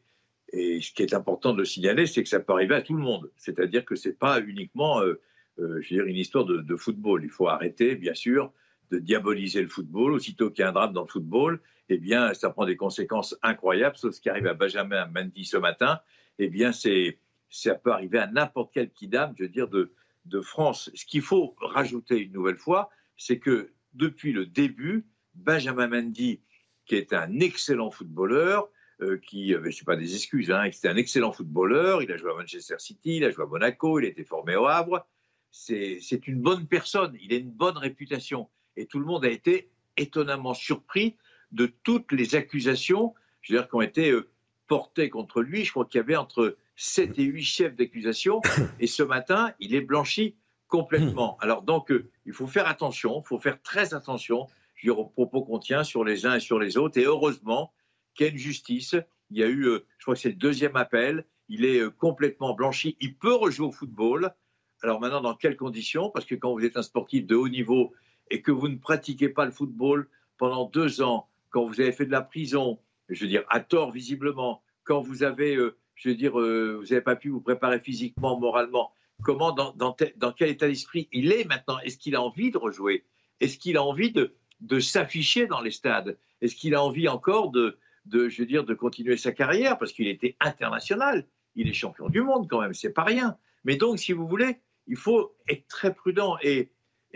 ce qui est important de le signaler, c'est que ça peut arriver à tout le monde. C'est-à-dire que ce n'est pas uniquement euh, euh, je veux dire, une histoire de, de, football. Il faut arrêter, bien sûr, de diaboliser le football. Aussitôt qu'il y a un drame dans le football, eh bien, ça prend des conséquences incroyables. Sauf ce qui arrive à Benjamin Mendy ce matin, eh bien, c'est, ça peut arriver à n'importe quel kidam, je veux dire, de, de France. Ce qu'il faut rajouter une nouvelle fois, c'est que depuis le début, Benjamin Mendy, qui est un excellent footballeur, euh, qui, euh, je ne sais pas des excuses, hein, c'était un excellent footballeur, il a joué à Manchester City, il a joué à Monaco, il a été formé au Havre, c'est une bonne personne, il a une bonne réputation. Et tout le monde a été étonnamment surpris de toutes les accusations je veux dire, qui ont été euh, portées contre lui. Je crois qu'il y avait entre 7 et 8 chefs d'accusation. Et ce matin, il est blanchi complètement. Alors donc, euh, il faut faire attention, il faut faire très attention je aux propos qu'on tient sur les uns et sur les autres. Et heureusement qu'il y a une justice. Il y a eu, euh, je crois que c'est le deuxième appel. Il est complètement blanchi. Il peut rejouer au football. Alors maintenant, dans quelles conditions? Parce que quand vous êtes un sportif de haut niveau et que vous ne pratiquez pas le football pendant deux ans, quand vous avez fait de la prison, je veux dire, à tort visiblement, quand vous avez, euh, je veux dire, euh, vous n'avez pas pu vous préparer physiquement, moralement, comment, dans, dans quel état d'esprit il est maintenant? Est-ce qu'il a envie de rejouer? Est-ce qu'il a envie de, de s'afficher dans les stades Est-ce qu'il a envie encore de, de, je veux dire, de continuer sa carrière? Parce qu'il était international. Il est champion du monde quand même, c'est pas rien. Mais donc, si vous voulez, il faut être très prudent. Et,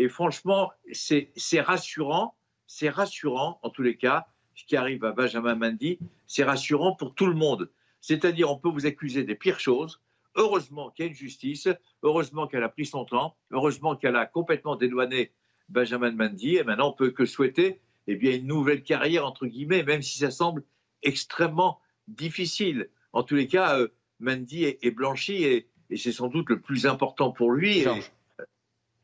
franchement, c'est rassurant, c'est rassurant en tous les cas, ce qui arrive à Benjamin Mendy, c'est rassurant pour tout le monde. C'est-à-dire, on peut vous accuser des pires choses. Heureusement qu'il y a une justice, heureusement qu'elle a pris son temps, heureusement qu'elle a complètement dédouané Benjamin Mendy. Et maintenant, on peut que souhaiter eh bien, une nouvelle carrière, entre guillemets, même si ça semble extrêmement difficile. En tous les cas, euh, Mendy est, est blanchi et, et c'est sans doute le plus important pour lui.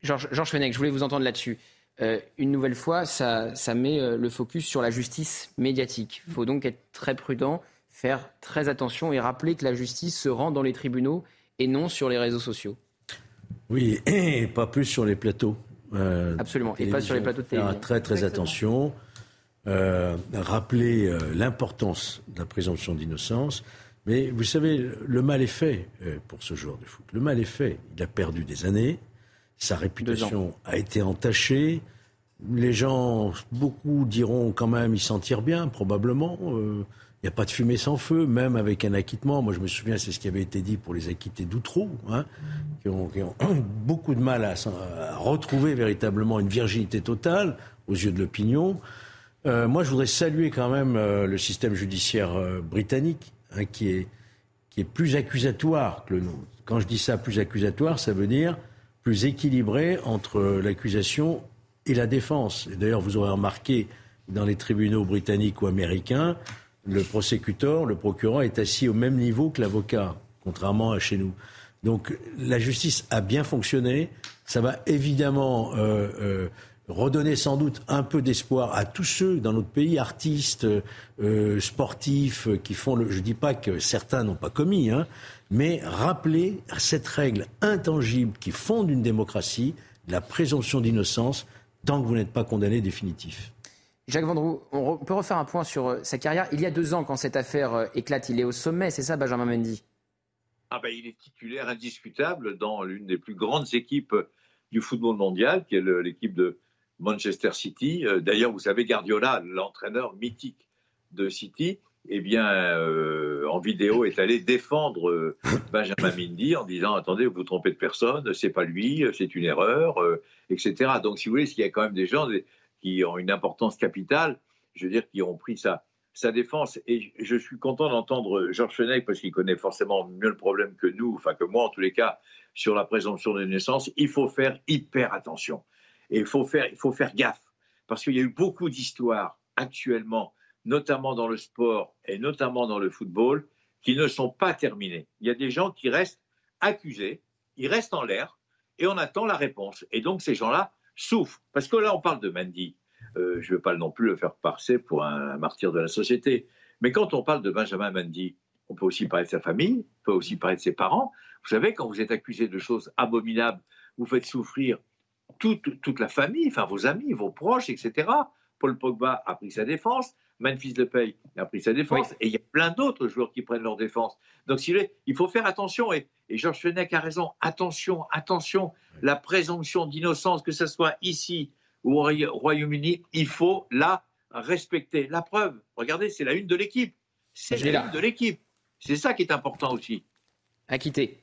Georges, Georges, Fenech, je voulais vous entendre là-dessus. Euh, une nouvelle fois, ça, ça met euh, le focus sur la justice médiatique. Il faut donc être très prudent, faire très attention et rappeler que la justice se rend dans les tribunaux et non sur les réseaux sociaux. Oui, et pas plus sur les plateaux. Euh, Absolument, et pas sur les plateaux de télévision. Très très attention. Euh, rappeler euh, l'importance de la présomption d'innocence. Mais vous savez, le mal est fait euh, pour ce joueur de foot. Le mal est fait. Il a perdu des années. Sa réputation a été entachée. Les gens, beaucoup diront quand même, il s'en tire bien, probablement. Il n'y a pas de fumée sans feu, même avec un acquittement. Moi, je me souviens, c'est ce qui avait été dit pour les acquittés d'Outreau, hein, qui, ont, beaucoup de mal à, retrouver véritablement une virginité totale aux yeux de l'opinion. Euh, moi, je voudrais saluer quand même euh, le système judiciaire euh, britannique, hein, qui, est, plus accusatoire que le nôtre. Quand je dis ça, plus accusatoire, ça veut dire plus équilibré entre l'accusation et la défense. D'ailleurs, vous aurez remarqué dans les tribunaux britanniques ou américains, le prosécuteur, le procureur est assis au même niveau que l'avocat, contrairement à chez nous. Donc la justice a bien fonctionné. Ça va évidemment euh, euh, redonner sans doute un peu d'espoir à tous ceux dans notre pays, artistes, euh, sportifs, qui font le. Je ne dis pas que certains n'ont pas commis, hein, mais rappeler cette règle intangible qui fonde une démocratie, la présomption d'innocence, tant que vous n'êtes pas condamné définitif. Jacques Vendroux, on peut refaire un point sur sa carrière. Il y a deux ans, quand cette affaire éclate, il est au sommet, c'est ça, Benjamin Mendy? Ah ben, Il est titulaire indiscutable dans l'une des plus grandes équipes du football mondial, qui est l'équipe de Manchester City. D'ailleurs, vous savez, Guardiola, l'entraîneur mythique de City, eh bien, euh, en vidéo, est allé défendre euh, Benjamin Mindy en disant attendez, vous vous trompez de personne, c'est pas lui, c'est une erreur, euh, etc. Donc, si vous voulez, il y a quand même des gens qui ont une importance capitale, je veux dire, qui ont pris sa, sa défense. Et je suis content d'entendre Georges Fenech parce qu'il connaît forcément mieux le problème que nous, enfin que moi en tous les cas, sur la présomption de naissance. Il faut faire hyper attention et il faut faire, il faut faire gaffe parce qu'il y a eu beaucoup d'histoires actuellement notamment dans le sport et notamment dans le football, qui ne sont pas terminés. Il y a des gens qui restent accusés, ils restent en l'air, et on attend la réponse. Et donc ces gens-là souffrent. Parce que là, on parle de Mandy. Euh, je ne veux pas non plus le faire passer pour un martyr de la société. Mais quand on parle de Benjamin Mandy, on peut aussi parler de sa famille, on peut aussi parler de ses parents. Vous savez, quand vous êtes accusé de choses abominables, vous faites souffrir toute, toute la famille, enfin vos amis, vos proches, etc. Paul Pogba a pris sa défense. Memphis Depay a pris sa défense, et il y a plein d'autres joueurs qui prennent leur défense. Donc, il faut faire attention, et, Georges Fenech a raison, attention, attention, la présomption d'innocence, que ce soit ici ou au Royaume-Uni, il faut la respecter. La preuve, regardez, c'est la une de l'équipe. C'est la une de l'équipe. C'est ça qui est important aussi. Acquitté.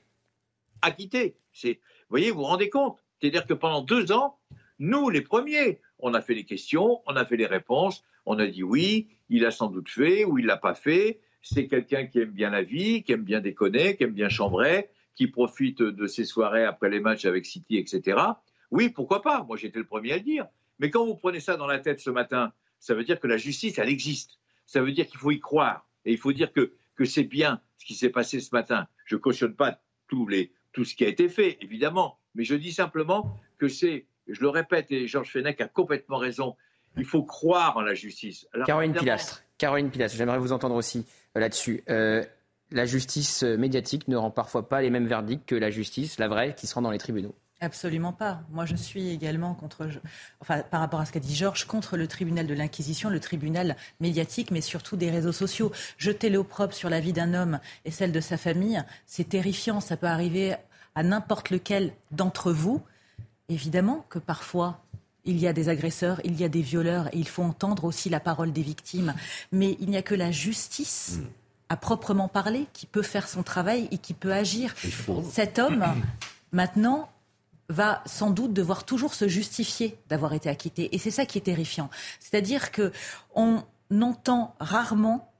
Acquitté. Vous voyez, vous vous rendez compte? C'est-à-dire que pendant deux ans, nous, les premiers, on a fait les questions, on a fait les réponses, on a dit oui, il a sans doute fait ou il l'a pas fait. C'est quelqu'un qui aime bien la vie, qui aime bien déconner, qui aime bien chambrer, qui profite de ses soirées après les matchs avec City, etc. Oui, pourquoi pas? Moi, j'étais le premier à le dire. Mais quand vous prenez ça dans la tête ce matin, ça veut dire que la justice, elle existe. Ça veut dire qu'il faut y croire. Et il faut dire que, que c'est bien ce qui s'est passé ce matin. Je cautionne pas tous les, tout ce qui a été fait, évidemment. Mais je dis simplement que c'est, je le répète, et Georges Fenech a complètement raison, il faut croire en la justice. Caroline Pilastre, Caroline Pilastre, j'aimerais vous entendre aussi là-dessus. Euh, la justice médiatique ne rend parfois pas les mêmes verdicts que la justice, la vraie, qui se rend dans les tribunaux. Absolument pas. Moi, je suis également contre, enfin, par rapport à ce qu'a dit Georges, contre le tribunal de l'Inquisition, le tribunal médiatique, mais surtout des réseaux sociaux. Jeter l'opprobre sur la vie d'un homme et celle de sa famille, c'est terrifiant. Ça peut arriver à n'importe lequel d'entre vous. Évidemment que parfois, il y a des agresseurs, il y a des violeurs, et il faut entendre aussi la parole des victimes. Mais il n'y a que la justice. Mm. à proprement parler, qui peut faire son travail et qui peut agir. Cet homme, maintenant, va sans doute devoir toujours se justifier d'avoir été acquitté. Et c'est ça qui est terrifiant. C'est-à-dire que on entend rarement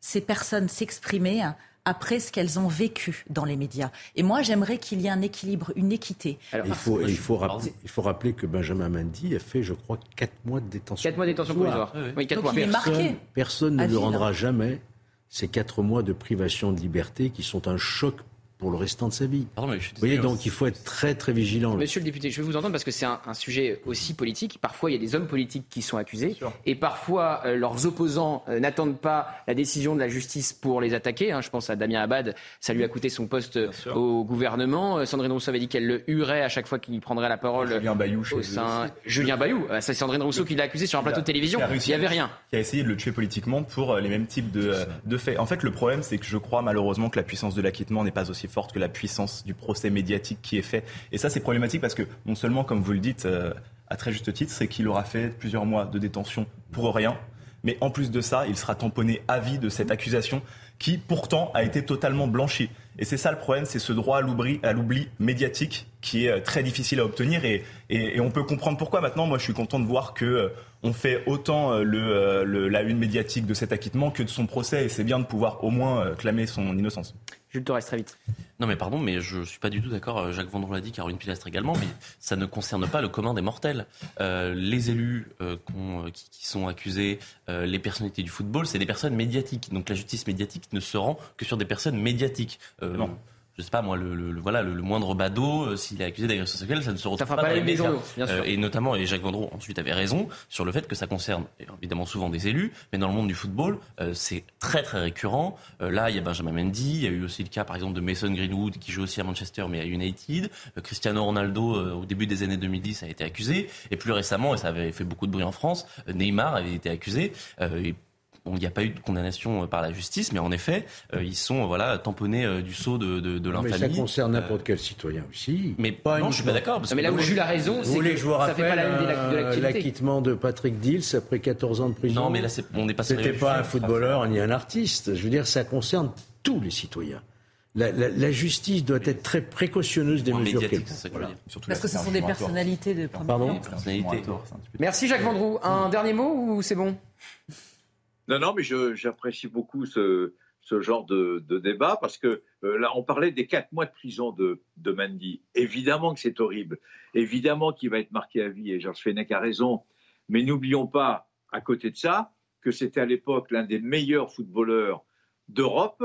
ces personnes s'exprimer après ce qu'elles ont vécu dans les médias. Et moi, j'aimerais qu'il y ait un équilibre, une équité. il, faut, il, faut rappeler, il faut rappeler que Benjamin Mendy a fait, je crois, 4 mois de détention. 4 mois de détention provisoire. Oui, mois. Personne, personne ne lui rendra jamais ces 4 mois de privation de liberté qui sont un choc pour le restant de sa vie. vous voyez, donc il faut être très très vigilant. Monsieur le député, je vais vous entendre parce que c'est un, sujet aussi politique. Parfois, il y a des hommes politiques qui sont accusés et parfois euh, leurs opposants euh, n'attendent pas la décision de la justice pour les attaquer. Hein. Je pense à Damien Abad, ça lui a coûté son poste au gouvernement. Euh, Sandrine Rousseau avait dit qu'elle le huerait à chaque fois qu'il prendrait la parole. Julien Bayou, au sein... Julien Bayou, c'est Sandrine Rousseau qui l'a accusé sur un plateau de télévision. Il n'y avait rien. Qui a essayé de le tuer politiquement pour les mêmes types de, de faits. En fait, le problème, c'est que je crois malheureusement que la puissance de l'acquittement n'est pas aussi forte que la puissance du procès médiatique qui est fait. Et ça, c'est problématique parce que non seulement, comme vous le dites euh, à très juste titre, c'est qu'il aura fait plusieurs mois de détention pour rien, mais en plus de ça, il sera tamponné à vie de cette accusation qui pourtant a été totalement blanchie. Et c'est ça le problème, c'est ce droit à l'oubli médiatique qui est euh, très difficile à obtenir et, et, on peut comprendre pourquoi. Maintenant, moi, je suis content de voir que euh, on fait autant le, la une médiatique de cet acquittement que de son procès et c'est bien de pouvoir au moins clamer son innocence. Jules Torres, très vite. Non, mais pardon, mais je ne suis pas du tout d'accord. Euh, Jacques Vendroux l'a dit, Caroline Pilastre également, mais ça ne concerne pas le commun des mortels. Euh, les élus euh, qui, sont accusés, les personnalités du football, c'est des personnes médiatiques. Donc la justice médiatique ne se rend que sur des personnes médiatiques. non je sais pas moi, le, voilà, le, moindre badaud, euh, s'il est accusé d'agression sexuelle, ça ne se retrouve pas, dans les journaux, bien sûr. Euh, et notamment, et Jacques Vendroux ensuite avait raison sur le fait que ça concerne évidemment souvent des élus, mais dans le monde du football, euh, c'est très très récurrent. là, il y a Benjamin Mendy, il y a eu aussi le cas par exemple de Mason Greenwood qui joue aussi à Manchester mais à United. Cristiano Ronaldo, au début des années 2010, a été accusé, et plus récemment, et ça avait fait beaucoup de bruit en France, Neymar avait été accusé. Et il n'y a pas eu de condamnation par la justice, mais en effet, ils sont voilà tamponnés du sceau de, de, de l'infamie. Mais ça concerne n'importe quel citoyen aussi. Mais pas non, je suis pas d'accord. Mais là où j'ai eu la raison, c'est que, je vous ça fait pas la de. L'acquittement de Patrick Dils après 14 ans de prison. Non, mais là, on n'est pas. C'était pas un footballeur ni un artiste. Je veux dire, ça concerne tous les citoyens. La, la, la, justice doit être très précautionneuse des mesures qu'elle prend. Voilà. Parce que ce sont des personnalités de premier Pardon. Merci Jacques Vendroux. Un dernier mot ou c'est bon? Non, non, mais j'apprécie beaucoup ce, genre de, de, débat parce que euh, là, on parlait des quatre mois de prison de, de Mandy. Évidemment que c'est horrible. Évidemment qu'il va être marqué à vie et Georges Fenech a raison. Mais n'oublions pas, à côté de ça, que c'était à l'époque l'un des meilleurs footballeurs d'Europe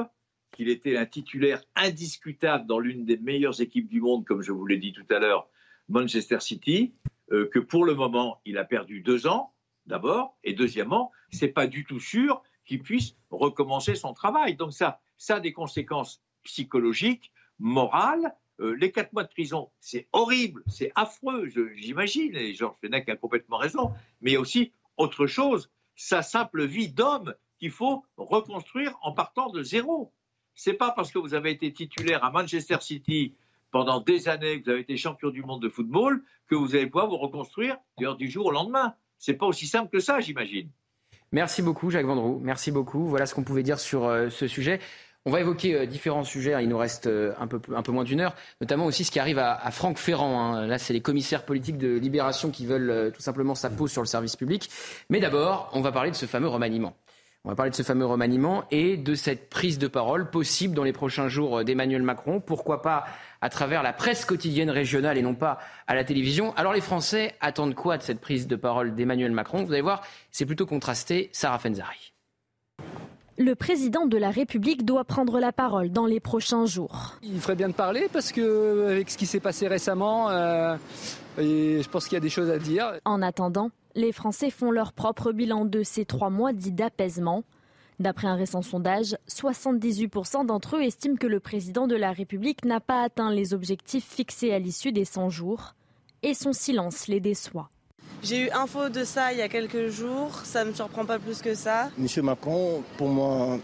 qu'il était un titulaire indiscutable dans l'une des meilleures équipes du monde, comme je vous l'ai dit tout à l'heure, Manchester City, euh, que pour le moment, il a perdu deux ans, d'abord, et deuxièmement, c'est pas du tout sûr qu'il puisse recommencer son travail. Donc ça, ça a des conséquences psychologiques, morales. Euh, les quatre mois de prison, c'est horrible, c'est affreux, j'imagine, et Georges Fenech a complètement raison, mais il aussi autre chose, sa simple vie d'homme qu'il faut reconstruire en partant de zéro c'est pas parce que vous avez été titulaire à Manchester City pendant des années, que vous avez été champion du monde de football, que vous allez pouvoir vous reconstruire du jour au lendemain. C'est pas aussi simple que ça, j'imagine. Merci beaucoup, Jacques Vendroux. Merci beaucoup. Voilà ce qu'on pouvait dire sur euh, ce sujet. On va évoquer euh, différents sujets. Il nous reste euh, un, peu, moins d'une heure, notamment aussi ce qui arrive à, Franck Ferrand. Hein. Là, c'est les commissaires politiques de Libération qui veulent tout simplement sa pause sur le service public. Mais d'abord, on va parler de ce fameux remaniement. On va parler de ce fameux remaniement et de cette prise de parole possible dans les prochains jours d'Emmanuel Macron. Pourquoi pas à travers la presse quotidienne régionale et non pas à la télévision. Alors les Français attendent quoi de cette prise de parole d'Emmanuel Macron? Vous allez voir, c'est plutôt contrasté. Sarah Fenzari. Le président de la République doit prendre la parole dans les prochains jours. Il ferait bien de parler parce que avec ce qui s'est passé récemment, euh, je pense qu'il y a des choses à dire. En attendant, les Français font leur propre bilan de ces trois mois dits d'apaisement. D'après un récent sondage, 78% d'entre eux estiment que le président de la République n'a pas atteint les objectifs fixés à l'issue des 100 jours et son silence les déçoit. J'ai eu info de ça il y a quelques jours, ça ne me surprend pas plus que ça. Monsieur Macron, pour moi,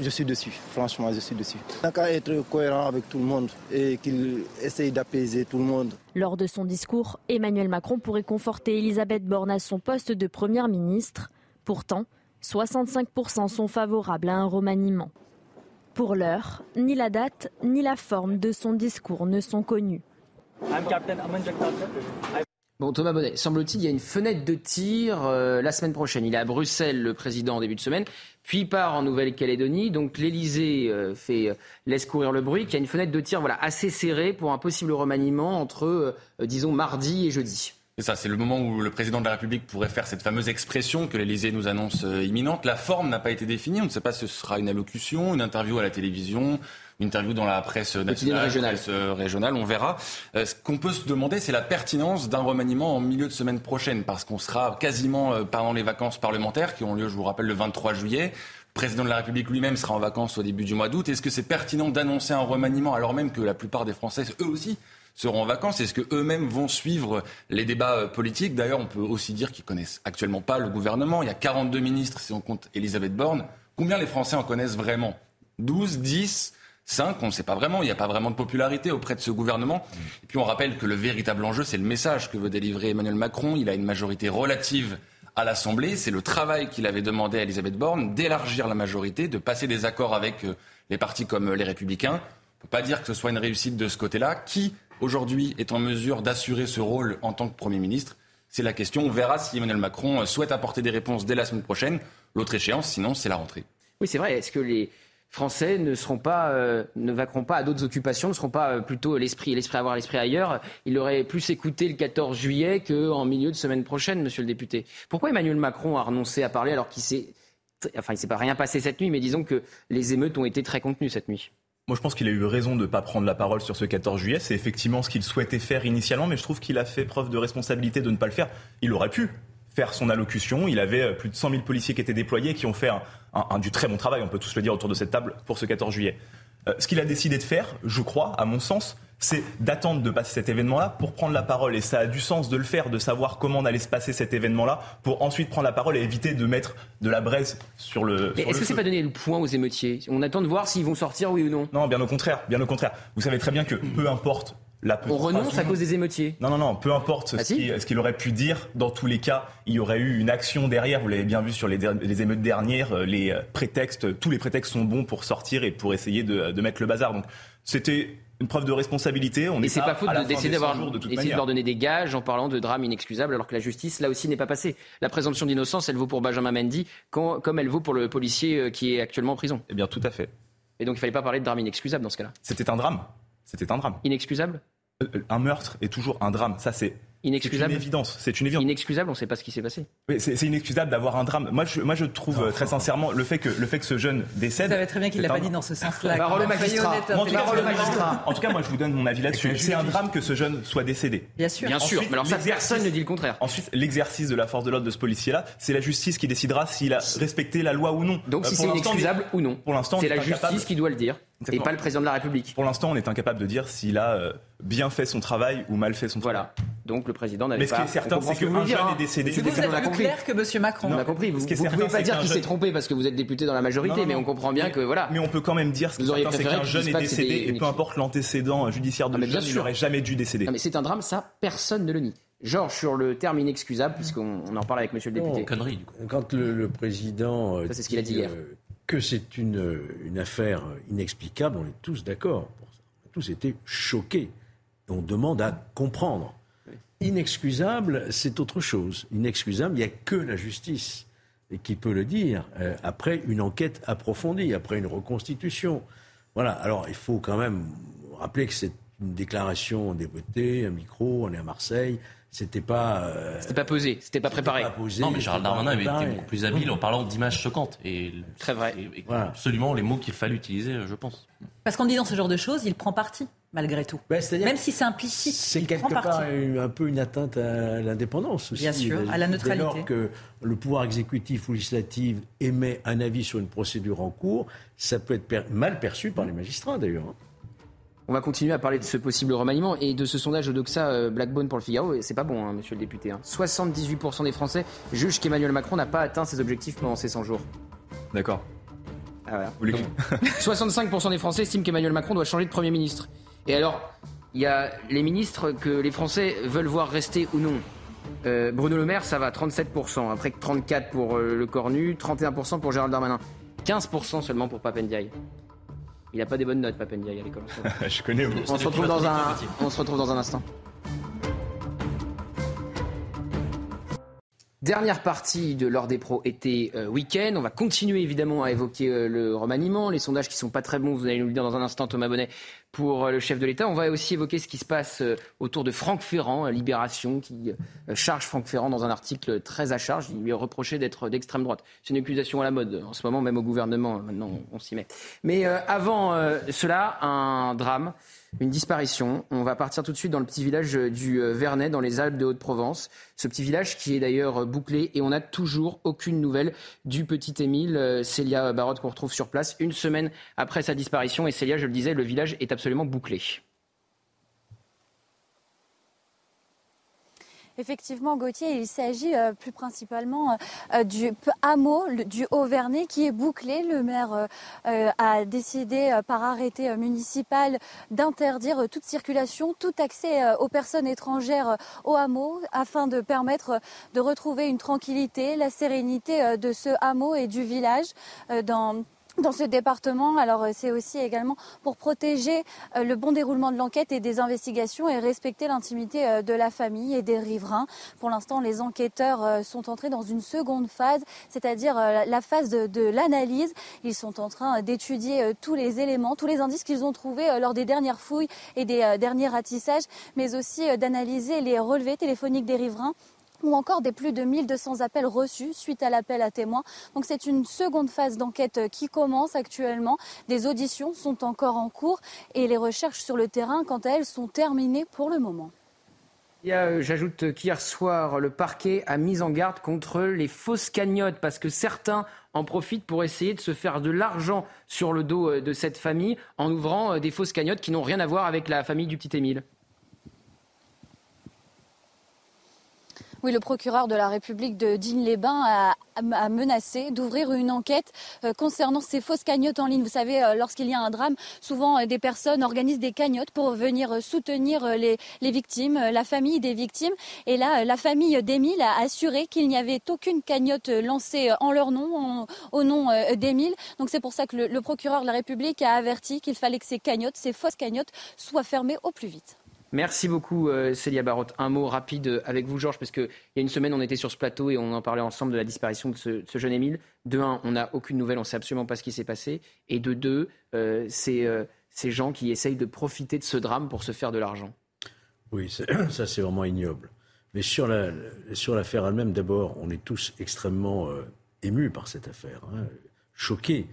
je suis dessus, franchement, je suis dessus. Il n'a qu'à être cohérent avec tout le monde et qu'il essaye d'apaiser tout le monde. Lors de son discours, Emmanuel Macron pourrait conforter Elisabeth Borne à son poste de première ministre. Pourtant, 65% sont favorables à un remaniement. Pour l'heure, ni la date ni la forme de son discours ne sont connus. Bon, Thomas Bonnet, semble-t-il, il y a une fenêtre de tir euh, la semaine prochaine. Il est à Bruxelles, le président, en début de semaine, puis part en Nouvelle-Calédonie. Donc l'Elysée euh, fait, euh, laisse courir le bruit qu'il y a une fenêtre de tir voilà, assez serrée pour un possible remaniement entre, disons, mardi et jeudi. C'est ça, c'est le moment où le président de la République pourrait faire cette fameuse expression que l'Elysée nous annonce imminente. La forme n'a pas été définie. On ne sait pas si ce sera une allocution, une interview à la télévision, une interview dans la presse nationale, régionale. Presse régionale, on verra. Euh, ce qu'on peut se demander, c'est la pertinence d'un remaniement en milieu de semaine prochaine, parce qu'on sera quasiment euh, pendant les vacances parlementaires qui ont lieu, je vous rappelle, le 23 juillet. Le président de la République lui-même sera en vacances au début du mois d'août. Est-ce que c'est pertinent d'annoncer un remaniement alors même que la plupart des Français, eux aussi, seront en vacances? Est-ce qu'eux-mêmes vont suivre les débats euh, politiques? D'ailleurs, on peut aussi dire qu'ils connaissent actuellement pas le gouvernement. Il y a 42 ministres si on compte Elisabeth Borne. Combien les Français en connaissent vraiment? 12, 10 5, on ne sait pas vraiment, il n'y a pas vraiment de popularité auprès de ce gouvernement. Et puis on rappelle que le véritable enjeu, c'est le message que veut délivrer Emmanuel Macron. Il a une majorité relative à l'Assemblée. C'est le travail qu'il avait demandé à Elisabeth Borne, d'élargir la majorité, de passer des accords avec euh, les partis comme euh, les Républicains. On ne peut pas dire que ce soit une réussite de ce côté-là. Qui, aujourd'hui, est en mesure d'assurer ce rôle en tant que Premier ministre? C'est la question. On verra si Emmanuel Macron euh, souhaite apporter des réponses dès la semaine prochaine. L'autre échéance, sinon, c'est la rentrée. Oui, c'est vrai. Est-ce que les Français ne seront pas, euh, vaqueront pas à d'autres occupations, ne seront pas euh, plutôt l'esprit, l'esprit avoir l'esprit ailleurs. Il aurait plus écouté le 14 juillet qu'en milieu de semaine prochaine, Monsieur le député. Pourquoi Emmanuel Macron a renoncé à parler alors qu'il s'est, enfin, il s'est pas rien passé cette nuit, mais disons que les émeutes ont été très contenues cette nuit? Moi, je pense qu'il a eu raison de ne pas prendre la parole sur ce 14 juillet. C'est effectivement ce qu'il souhaitait faire initialement, mais je trouve qu'il a fait preuve de responsabilité de ne pas le faire. Il aurait pu faire son allocution. Il avait euh, plus de 100 000 policiers qui étaient déployés, qui ont fait un, du très bon travail, on peut tous le dire autour de cette table, pour ce 14 juillet. Euh, ce qu'il a décidé de faire, je crois, à mon sens, c'est d'attendre de passer cet événement-là pour prendre la parole. Et ça a du sens de le faire, de savoir comment on allait se passer cet événement-là, pour ensuite prendre la parole et éviter de mettre de la braise sur le. Mais est-ce que c'est pas donner le point aux émeutiers? On attend de voir s'ils vont sortir, oui ou non. Non, bien au contraire, bien au contraire. Vous savez très bien que peu importe la On renonce à cause des émeutiers. Non, non, non, peu importe Ah, ce si qu'il aurait pu dire, dans tous les cas, il y aurait eu une action derrière. Vous l'avez bien vu sur les, émeutes dernières, euh, les euh, prétextes, tous les prétextes sont bons pour sortir et pour essayer de, de mettre le bazar. Donc c'était une preuve de responsabilité. On Et est c'est pas faute de- fin d'essayer des d'avoir 100 jours de de manière. leur donner des gages en parlant de drame inexcusable alors que la justice là aussi n'est pas passée. La présomption d'innocence, elle vaut pour Benjamin Mendy quand- comme elle vaut pour le policier euh, qui est actuellement en prison. Eh bien, tout à fait. Et donc il fallait pas parler de drame inexcusable dans ce cas-là. C'était un drame. C'était un drame. Inexcusable? Euh, Un meurtre est toujours un drame. Ça, c'est Inexcusable C'est une évidence. C'est une évidence. Inexcusable, on ne sait pas ce qui s'est passé. Oui, c'est c'est inexcusable d'avoir un drame. Moi, je, moi, je trouve euh, très sincèrement le fait que le fait que ce jeune décède. Vous savez très bien qu'il c'est l'a pas un- dit dans ce sens-là. Parole au Soyez magistrat. en, tout cas, au magistrat. en tout cas, moi, je vous donne mon avis là-dessus. C'est un drame que ce jeune soit décédé. Bien sûr. Bien sûr, Ensuite, mais alors ça, personne ne dit le contraire. Ensuite, l'exercice de la force de l'ordre de ce policier-là, c'est la justice qui décidera s'il a respecté la loi ou non. Donc Euh, si c'est inexcusable ou non, Pour l'instant, c'est est la justice qui doit le dire et pas le président de la République. Pour l'instant, on est incapable de dire s'il a euh, bien fait son travail ou mal fait son travail. Voilà. Donc le président n'avait Mais ce pas. qui est certain, c'est vous qu'un jeune hein. est décédé. C'est Vous êtes plus clair que Monsieur Macron. On a compris. Vous, vous certain, pouvez pas dire qu'il s'est trompé parce que vous êtes député dans la majorité, Non, non, mais on comprend bien Mais- que voilà. Mais on peut quand même dire ce qui Vous est c'est préféré qu'un jeune est pas décédé et peu importe l'antécédent judiciaire de jeune, il sûr. n'aurait jamais dû décéder. Non, mais c'est un drame, ça, personne ne le nie. Genre sur le terme inexcusable, puisqu'on on en parle avec Monsieur le député. Connerie. Quand le, président euh, Ça, c'est ce qu'il a dit hier. Que c'est une, une affaire inexplicable, on est tous d'accord. On a tous été choqués. Et on demande à comprendre. Inexcusable, c'est autre chose. Inexcusable, il n'y a que la justice qui peut le dire euh, après une enquête approfondie, après une reconstitution. Voilà. Alors, il faut quand même rappeler que c'est une déclaration débutée, un micro, on est à Marseille. C'était pas. euh, C'était pas posé, c'était pas préparé. pas posé, Non, mais Gérald Darmanin avait été beaucoup plus habile en parlant d'images choquantes. Et Très vrai. et- et Voilà. absolument les mots qu'il fallait utiliser, je pense. Parce qu'en disant ce genre de choses, il prend parti, malgré tout. Même si c'est implicite, C'est quelque parti. part une- un peu une atteinte à l'indépendance aussi. Bien sûr, à la Dès neutralité. lors que le pouvoir exécutif ou législatif émet un avis sur une procédure en cours, ça peut être per- mal perçu par les magistrats d'ailleurs. On va continuer à parler de ce possible remaniement et de ce sondage Odoxa euh, Blackbone pour le Figaro. C'est pas bon, hein, monsieur le député. hein. 78% des Français jugent qu'Emmanuel Macron n'a pas atteint ses objectifs pendant ces 100 jours. D'accord. Ah, voilà. Vous voulez que- Donc, 65% des Français estiment qu'Emmanuel Macron doit changer de Premier ministre. Et alors, il y a les ministres que les Français veulent voir rester ou non. Euh, Bruno Le Maire, ça va, 37%. Après 34% pour euh, le Cornu, 31% pour Gérald Darmanin. 15% seulement pour Papendiaï. Il n'a pas des bonnes notes, Papendiaï, à l'école. Je connais. vous. On se retrouve dans un, on se retrouve dans un instant. Dernière partie de l'heure des pros été euh, week-end. On va continuer évidemment à évoquer euh, le remaniement, les sondages qui sont pas très bons. Vous allez nous le dire dans un instant, Thomas Bonnet, pour euh, le chef de l'État. On va aussi évoquer ce qui se passe autour de Franck Ferrand, Libération, qui charge Franck Ferrand dans un article très à charge. Il lui est reproché d'être d'extrême droite. C'est une accusation à la mode en ce moment, même au gouvernement. Maintenant, on, s'y met. Mais avant cela, un drame. Une disparition. On va partir tout de suite dans le petit village du euh, Vernet, dans les Alpes de Haute-Provence. Ce petit village qui est d'ailleurs euh, bouclé et on n'a toujours aucune nouvelle du petit Émile, euh, Célia Barotte qu'on retrouve sur place une semaine après sa disparition. Et Célia, je le disais, le village est absolument bouclé. Effectivement, Gauthier, il s'agit euh, plus principalement euh, du p- hameau du Haut-Vernay qui est bouclé. Le maire euh, euh, a décidé euh, par arrêté euh, municipal d'interdire euh, toute circulation, tout accès euh, aux personnes étrangères euh, au hameau afin de permettre euh, de retrouver une tranquillité, la sérénité euh, de ce hameau et du village euh, dans dans ce département. Alors euh, c'est aussi également pour protéger euh, le bon déroulement de l'enquête et des investigations et respecter l'intimité euh, de la famille et des riverains. Pour l'instant, les enquêteurs sont entrés dans une seconde phase, c'est-à-dire la phase de, de l'analyse. Ils sont en train d'étudier tous les éléments, tous les indices qu'ils ont trouvés lors des dernières fouilles et des derniers ratissages, mais aussi d'analyser les relevés téléphoniques des riverains ou encore des plus de 1200 appels reçus suite à l'appel à témoins. Donc c'est une seconde phase d'enquête qui commence actuellement. Des auditions sont encore en cours et les recherches sur le terrain, quant à elles, sont terminées pour le moment. Euh, J'ajoute qu'hier soir, le parquet a mis en garde contre les fausses cagnottes parce que certains en profitent pour essayer de se faire de l'argent sur le dos euh, de cette famille en ouvrant euh, des fausses cagnottes qui n'ont rien à voir avec la famille du petit Émile. Oui, le procureur de la République de Digne-les-Bains a, menacé d'ouvrir une enquête euh, concernant ces fausses cagnottes en ligne. Vous savez, euh, lorsqu'il y a un drame, souvent euh, des personnes organisent des cagnottes pour venir soutenir les, les victimes, la famille des victimes. Et là, la famille d'Émile a assuré qu'il n'y avait aucune cagnotte lancée en leur nom, au nom d'Émile. Donc c'est pour ça que le, le procureur de la République a averti qu'il fallait que ces cagnottes, ces fausses cagnottes, soient fermées au plus vite. Merci beaucoup euh, Célia Barotte. Un mot rapide euh, avec vous Georges, parce qu'il y a une semaine on était sur ce plateau et on en parlait ensemble de la disparition de ce, jeune Émile. De un, on n'a aucune nouvelle, on ne sait absolument pas ce qui s'est passé. Et de deux, euh, c'est ces gens qui essayent de profiter de ce drame pour se faire de l'argent. Oui, ça c'est vraiment ignoble. Mais sur l'affaire la, sur elle-même, d'abord, on est tous extrêmement euh, émus par cette affaire, hein, choqués.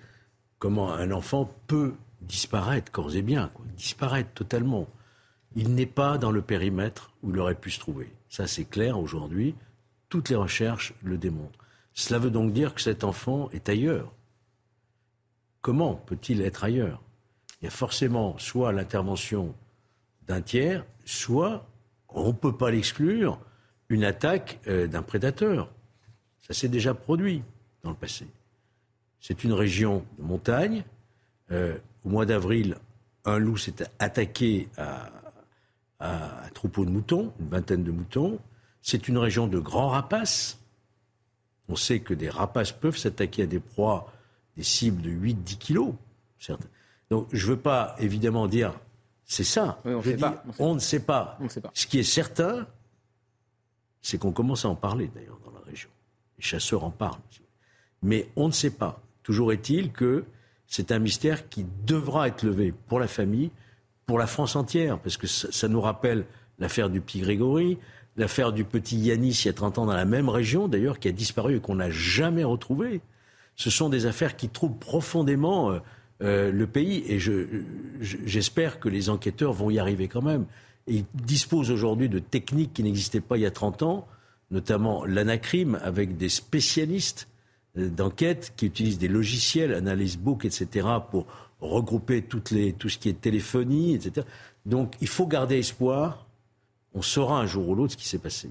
Comment un enfant peut disparaître, corps et bien, quoi, disparaître totalement il n'est pas dans le périmètre où il aurait pu se trouver. Ça, c'est clair aujourd'hui. Toutes les recherches le démontrent. Cela veut donc dire que cet enfant est ailleurs. Comment peut-il être ailleurs? Il y a forcément soit l'intervention d'un tiers, soit, on ne peut pas l'exclure, une attaque euh, d'un prédateur. Ça s'est déjà produit dans le passé. C'est une région de montagne. Euh, au mois d'avril, un loup s'est attaqué à, à un troupeau de moutons, une vingtaine de moutons. C'est une région de grands rapaces. On sait que des rapaces peuvent s'attaquer à des proies, des cibles de 8-10 kilos. Donc je ne veux pas évidemment dire c'est ça. Oui, on, je dis, pas. on, on ne sait pas. On ne sait pas. Ce qui est certain, c'est qu'on commence à en parler d'ailleurs dans la région. Les chasseurs en parlent. Mais on ne sait pas. Toujours est-il que c'est un mystère qui devra être levé pour la famille, pour la France entière, parce que ça, nous rappelle l'affaire du petit Grégory, l'affaire du petit Yanis il y a 30 ans dans la même région, d'ailleurs, qui a disparu et qu'on n'a jamais retrouvé. Ce sont des affaires qui troublent profondément euh, euh, le pays et j'espère je, que les enquêteurs vont y arriver quand même. Ils disposent aujourd'hui de techniques qui n'existaient pas il y a 30 ans, notamment l'anacrime avec des spécialistes euh, d'enquête qui utilisent des logiciels, Analyse Book, etc., pour regrouper toutes les, tout ce qui est téléphonie, etc. Donc il faut garder espoir. On saura un jour ou l'autre ce qui s'est passé.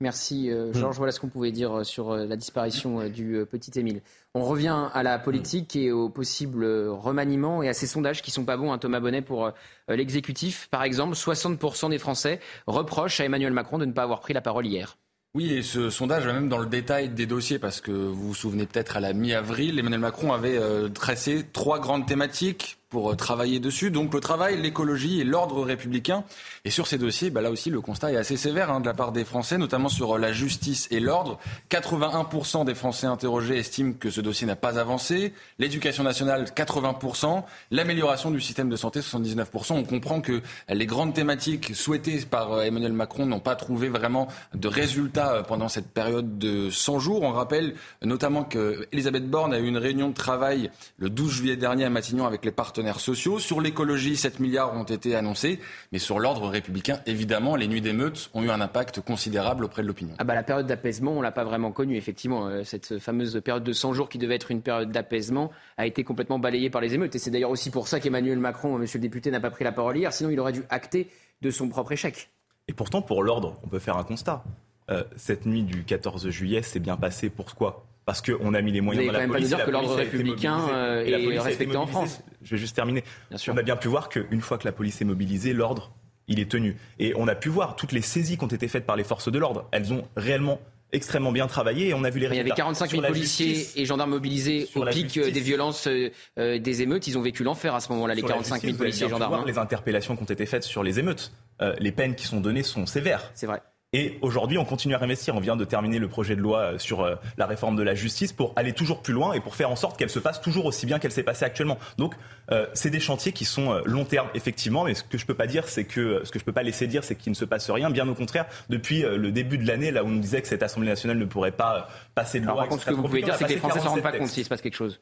Merci euh, Georges. Voilà ce qu'on pouvait dire euh, sur euh, la disparition euh, du euh, petit Émile. On revient à la politique et au possible remaniement et à ces sondages qui sont pas bons, hein, Thomas Bonnet, pour euh, l'exécutif. Par exemple, 60% des Français reprochent à Emmanuel Macron de ne pas avoir pris la parole hier. Oui, et ce sondage va même dans le détail des dossiers, parce que vous vous souvenez peut-être à la mi-avril, Emmanuel Macron avait euh, tracé trois grandes thématiques pour euh, travailler dessus. Donc le travail, l'écologie et l'ordre républicain. Et sur ces dossiers, bah, là aussi, le constat est assez sévère hein, de la part des Français, notamment sur euh, la justice et l'ordre. 81% des Français interrogés estiment que ce dossier n'a pas avancé. L'éducation nationale, 80%. L'amélioration du système de santé, 79%. On comprend que les grandes thématiques souhaitées par euh, Emmanuel Macron n'ont pas trouvé vraiment de résultats pendant cette période de 100 jours. On rappelle notamment qu'Elisabeth Borne a eu une réunion de travail le 12 juillet dernier à Matignon avec les partenaires sociaux. Sur l'écologie, 7 milliards ont été annoncés, mais sur l'ordre républicain, évidemment, les nuits d'émeutes ont eu un impact considérable auprès de l'opinion. Ah bah, la période d'apaisement, on l'a pas vraiment connue, effectivement. Euh, cette fameuse période de 100 jours qui devait être une période d'apaisement a été complètement balayée par les émeutes. Et c'est d'ailleurs aussi pour ça qu'Emmanuel Macron, monsieur le député, n'a pas pris la parole hier, sinon il aurait dû acter de son propre échec. Et pourtant, pour l'ordre, on peut faire un constat. Euh, cette nuit du 14 juillet s'est bien passée. Pourquoi parce qu'on a mis les moyens dans la quand police. Même pas dire que l'ordre républicain euh, est respecté en France. Je vais juste terminer. Bien sûr. On a bien pu voir qu'une fois que la police est mobilisée, l'ordre, il est tenu. Et on a pu voir toutes les saisies qui ont été faites par les forces de l'ordre. Elles ont réellement extrêmement bien travaillé et on a vu les résultats. Il y avait 45 000 policiers justice, et gendarmes mobilisés au pic justice. des violences euh, des émeutes. Ils ont vécu l'enfer à ce moment-là, les 45 000 policiers et gendarmes. Voir les interpellations qui ont été faites sur les émeutes. Euh, les peines qui sont données sont sévères. C'est vrai. Et aujourd'hui, on continue à investir. On vient de terminer le projet de loi sur la réforme de la justice pour aller toujours plus loin et pour faire en sorte qu'elle se passe toujours aussi bien qu'elle s'est passée actuellement. Donc, euh, c'est des chantiers qui sont long terme, effectivement. Mais ce que je peux pas dire, c'est que ce que je peux pas laisser dire, c'est qu'il ne se passe rien. Bien au contraire, depuis le début de l'année, là où on nous disait que cette Assemblée nationale ne pourrait pas passer de loi. Alors, par contre, ce que vous pouvez dire, c'est que les Français s'en rendent pas compte s'il se passe quelque chose.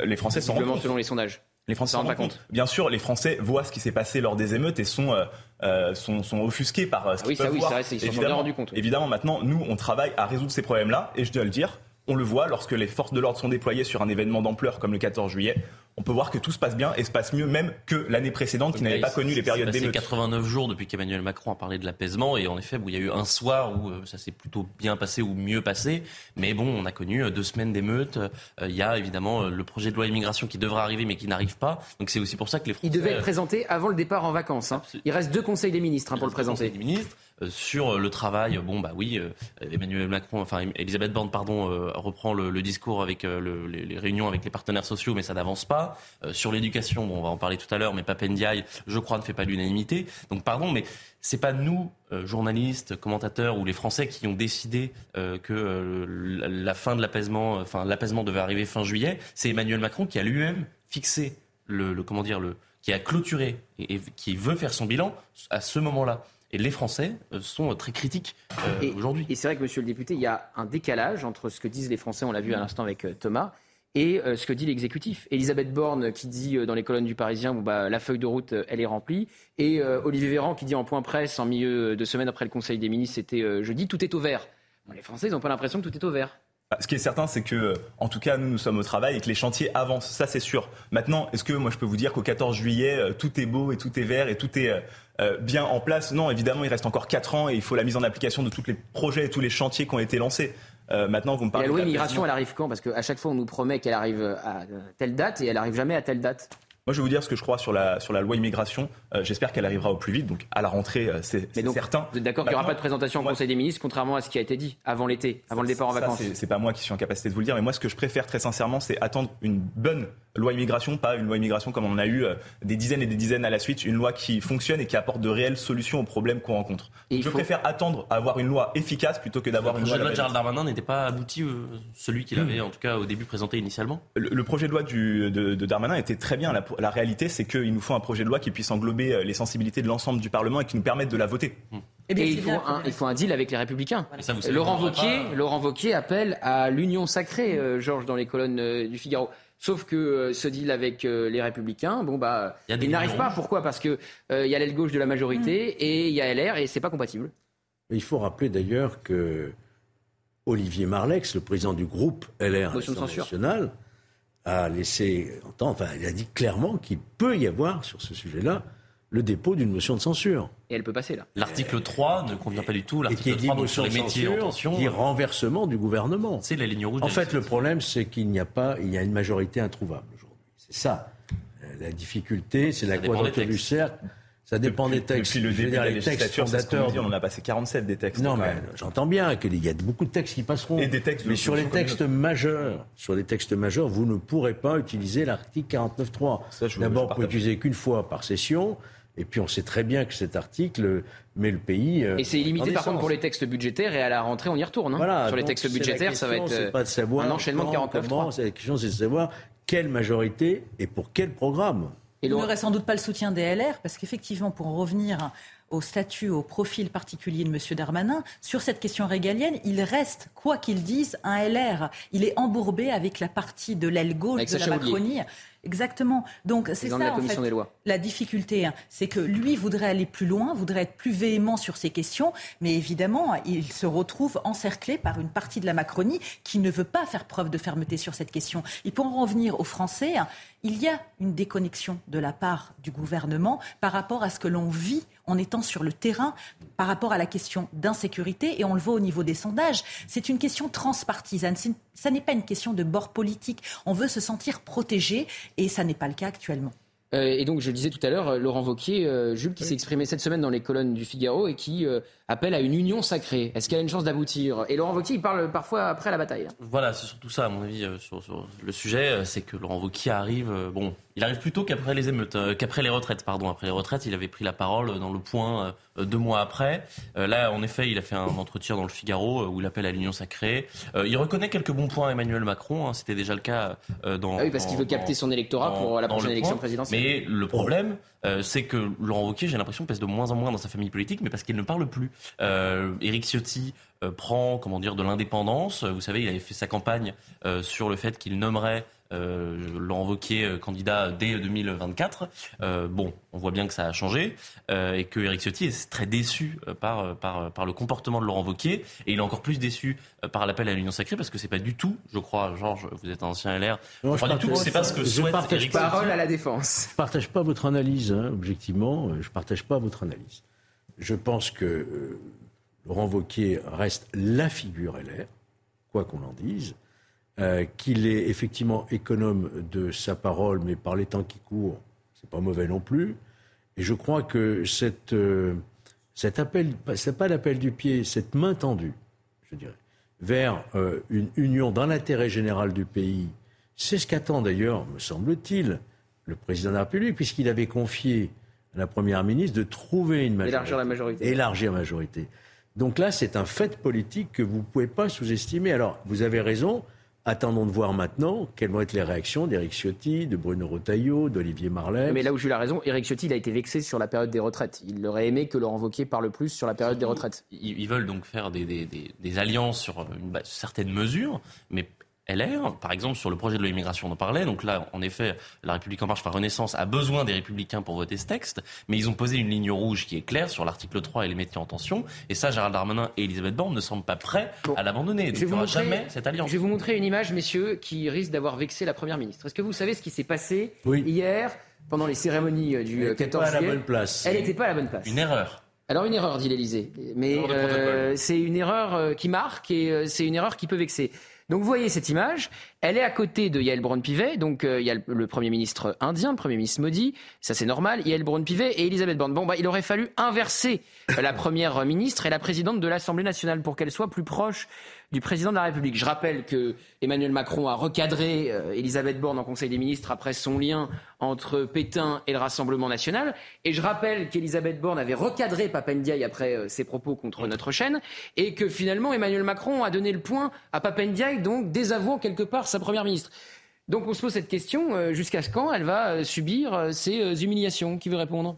Les Français s'en rendent compte. selon les sondages. Les Français s'en rendent pas compte. Bien sûr, les Français voient ce qui s'est passé lors des émeutes et sont, euh, sont, sont, offusqués par ce ah oui, qu'ils peuvent oui, voir. Vrai, ils s'en sont bien rendus compte. Évidemment, maintenant, nous, on travaille à résoudre ces problèmes-là et je dois le dire, on le voit lorsque les forces de l'ordre sont déployées sur un événement d'ampleur comme le 14 juillet on peut voir que tout se passe bien et se passe mieux même que l'année précédente qui n'avait pas connu les périodes d'émeutes. C'est 89 jours depuis qu'Emmanuel Macron a parlé de l'apaisement et en effet, il y a eu un soir où euh, ça s'est plutôt bien passé ou mieux passé, mais bon, on a connu euh, deux semaines d'émeutes. Euh, il y a évidemment le projet de loi immigration qui devrait arriver mais qui n'arrive pas. Donc c'est aussi pour ça que les Français... Il devait être présenté avant le départ en vacances. Hein. Il reste deux conseils des ministres hein, pour le présenter. Des ministres. Sur le travail, bon bah oui, Emmanuel Macron, enfin Elisabeth Borne, pardon, reprend le, discours avec les, réunions avec les partenaires sociaux, mais ça n'avance pas. sur l'éducation, bon, on va en parler tout à l'heure, mais Papendiaï, je crois, ne fait pas l'unanimité. Donc pardon, mais c'est pas nous, euh, journalistes, commentateurs ou les Français, qui ont décidé euh, que euh, la fin de l'apaisement, enfin l'apaisement devait arriver fin juillet. C'est Emmanuel Macron qui a lui-même fixé le, comment dire le, qui a clôturé et, qui veut faire son bilan à ce moment-là. Et les Français sont très critiques aujourd'hui. Et c'est vrai que, monsieur le député, il y a un décalage entre ce que disent les Français, on l'a vu à l'instant avec Thomas, et euh, ce que dit l'exécutif. Elisabeth Borne qui dit euh, dans les colonnes du Parisien, bah, la feuille de route, euh, elle est remplie. Et Olivier Véran qui dit en point presse, en milieu de semaine après le Conseil des ministres, c'était jeudi, tout est au vert. les Français, ils n'ont pas l'impression que tout est au vert. Bah, ce qui est certain, c'est que, en tout cas, nous, nous sommes au travail et que les chantiers avancent. Ça, c'est sûr. Maintenant, est-ce que moi, je peux vous dire qu'au 14 juillet, tout est beau et tout est vert et tout est bien en place Non, évidemment, il reste encore 4 ans et il faut la mise en application de tous les projets et tous les chantiers qui ont été lancés. Euh, maintenant, vous me parlez. Et la loi immigration, elle arrive quand? Parce qu'à chaque fois, on nous promet qu'elle arrive à telle date et elle arrive jamais à telle date. Moi, je vais vous dire ce que je crois sur la, sur la loi immigration. Euh, j'espère qu'elle arrivera au plus vite. Donc, à la rentrée, euh, c'est certain. Vous êtes d'accord qu'il n'y aura pas de présentation au Conseil des ministres, contrairement à ce qui a été dit avant l'été, avant le départ en vacances C'est pas moi qui suis en capacité de vous le dire. Mais moi, ce que je préfère très sincèrement, c'est attendre une bonne loi immigration, pas une loi immigration comme on en a eu des dizaines et des dizaines à la suite. Une loi qui fonctionne et qui apporte de réelles solutions aux problèmes qu'on rencontre. je préfère attendre avoir une loi efficace plutôt que d'avoir une loi. Le projet de loi de Gérald Darmanin n'était pas abouti, celui qu'il avait en tout cas au début présenté initialement Le, projet de loi du, de, Darmanin était très bien. La, la réalité, c'est qu'il nous faut un projet de loi qui puisse englober euh, les sensibilités de l'ensemble du Parlement et qui nous permette de la voter. Hmm. Eh et, il, faut un, il, faut un, deal avec les Républicains. Laurent, Wauquiez, Laurent appelle à l'union sacrée, euh, Georges, dans les colonnes euh, du Figaro. Sauf que ce deal avec les Républicains, bon bah, il, n'arrive pas. Pourquoi? Parce que il y a l'aile gauche de la majorité hmm. et il y a LR et c'est pas compatible. Il faut rappeler d'ailleurs que Olivier Marlex, le président du groupe LR National, a laissé entendre, enfin, il a dit clairement qu'il peut y avoir sur ce sujet-là le dépôt d'une motion de censure. Et elle peut passer là. L'article 3 ne convient pas du tout. L'article 3 donc, sur les métiers en tension. Qui renversement du gouvernement. C'est la ligne rouge. En fait, le problème, c'est qu'il n'y a pas, il y a une majorité introuvable aujourd'hui. C'est ça. La difficulté, c'est la quadrature du cercle. Ça dépend des textes. Depuis le début de la législature, fondateurs, on en a passé 47 des textes. Non, mais j'entends bien qu'il y a beaucoup de textes qui passeront. Et des textes mais sur les textes majeurs, sur les textes majeurs, vous ne pourrez pas utiliser l'article 49.3. D'abord, vous pouvez utiliser qu'une fois par session. Et puis on sait très bien que cet article met le pays. Euh, et c'est illimité par contre pour les textes budgétaires et à la rentrée on y retourne. Hein. Voilà, Sur les textes budgétaires, ça va être pas de savoir un enchaînement de 49.3. La question c'est de savoir quelle majorité et pour quel programme. Il n'aurait sans doute pas le soutien des LR, parce qu'effectivement, pour en revenir au statut, au profil particulier de M. Darmanin, sur cette question régalienne, il reste, quoi qu'il dise, un LR. Il est embourbé avec la partie de l'aile gauche de la Macronie. Exactement. Donc c'est ça en fait, la difficulté, hein. c'est que lui voudrait aller plus loin, voudrait être plus véhément sur ces questions, mais évidemment il se retrouve encerclé par une partie de la Macronie qui ne veut pas faire preuve de fermeté sur cette question. Et pour en revenir aux Français, hein, il y a une déconnexion de la part du gouvernement par rapport à ce que l'on vit en étant sur le terrain par rapport à la question d'insécurité et on le voit au niveau des sondages. C'est une question transpartisane. Ça n'est pas une question de bord politique. On veut se sentir protégé et ça n'est pas le cas actuellement. Euh, et donc, je disais tout à l'heure, euh, Laurent Vauquier, euh, Jules, qui s'est exprimé cette semaine dans les colonnes du Figaro et qui appelle à une union sacrée. Est-ce qu'elle a une chance d'aboutir? Et Laurent Vauquier, il parle parfois après la bataille. Voilà, c'est surtout ça, à mon avis, sur, le sujet. C'est que Laurent Vauquier arrive. bon, il arrive plutôt qu'après les émeutes, qu'après les retraites, pardon. Après les retraites, il avait pris la parole dans le point deux mois après. là, en effet, il a fait un entretien dans le Figaro où il appelle à l'union sacrée. il reconnaît quelques bons points à Emmanuel Macron. Hein. C'était déjà le cas dans. Ah oui, parce qu'il veut capter son électorat pour la prochaine élection présidentielle. Mais le problème, euh, c'est que Laurent Wauquiez, j'ai l'impression, pèse de moins en moins dans sa famille politique, mais parce qu'il ne parle plus. Euh, Éric Ciotti euh, prend, comment dire, de l'indépendance. Vous savez, il avait fait sa campagne sur le fait qu'il nommerait Laurent Wauquiez euh, candidat dès 2024. Euh, bon, on voit bien que ça a changé euh, et que Éric Ciotti est très déçu euh, par, par, par le comportement de Laurent Wauquiez et il est encore plus déçu euh, par l'appel à l'union sacrée parce que c'est pas du tout, je crois, Georges, vous êtes un ancien LR, Non, je crois je du tout c'est pas ce que je souhaite partage Éric pas. Ciotti. Parole à la défense. Je ne partage pas votre analyse, hein, objectivement. euh, Je ne partage pas votre analyse. Je pense que euh, Laurent Wauquiez reste la figure LR, quoi qu'on en dise, euh, qu'il est effectivement économe de sa parole, mais par les temps qui courent, c'est pas mauvais non plus. Et je crois que cette, euh, cet appel, c'est pas l'appel du pied, cette main tendue, je dirais, vers euh, une union dans l'intérêt général du pays, c'est ce qu'attend d'ailleurs, me semble-t-il, le président de la République, puisqu'il avait confié à la Première ministre de trouver une majorité. Élargir la majorité. Élargir la majorité. Donc là, c'est un fait politique que vous ne pouvez pas sous-estimer. Alors, vous avez raison. Attendons de voir maintenant quelles vont être les réactions d'Éric Ciotti, de Bruno Retailleau, d'Olivier Marleix. Mais là où j'ai eu la raison, Éric Ciotti il a été vexé sur la période des retraites. Il aurait aimé que Laurent Wauquiez parle plus sur la période des retraites. Ils, veulent donc faire des, des- des- des alliances sur une certaines mesures, mais LR, par exemple, sur le projet de loi immigration, on en parlait. Donc là, en effet, la République en marche, enfin Renaissance, a besoin des Républicains pour voter ce texte, mais ils ont posé une ligne rouge qui est claire sur l'article 3 et les métiers en tension. Et ça, Gérald Darmanin et Elisabeth Borne ne semblent pas prêts à l'abandonner. Donc il n'y aura jamais cette alliance. je vais vous montrer une image, messieurs, qui risque d'avoir vexé la Première ministre. Est-ce que vous savez ce qui s'est passé hier pendant les cérémonies euh, du Elle euh, était 14 pas à la juillet? bonne place. Elle n'était pas à la bonne place. Une erreur. Alors une erreur, dit l'Élysée. Mais euh, c'est une erreur euh, qui marque et euh, c'est une erreur qui peut vexer. Donc vous voyez cette image, elle est à côté de Yael Braun-Pivet, donc euh, il y a le, Premier ministre indien, le Premier ministre Modi, ça c'est normal, Yael Braun-Pivet et Elisabeth Borne. Bon, bah, il aurait fallu inverser la Première ministre et la présidente de l'Assemblée nationale pour qu'elle soit plus proche du président de la République. Je rappelle que Emmanuel Macron a recadré euh, Elisabeth Borne en Conseil des ministres après son lien entre Pétain et le Rassemblement national. Et je rappelle qu'Elisabeth Borne avait recadré Papendiaï après euh, ses propos contre notre chaîne et que finalement Emmanuel Macron a donné le point à Papendiaï, donc désavouant quelque part sa première ministre. Donc on se pose cette question, euh, jusqu'à quand elle va subir ces humiliations? Qui veut répondre?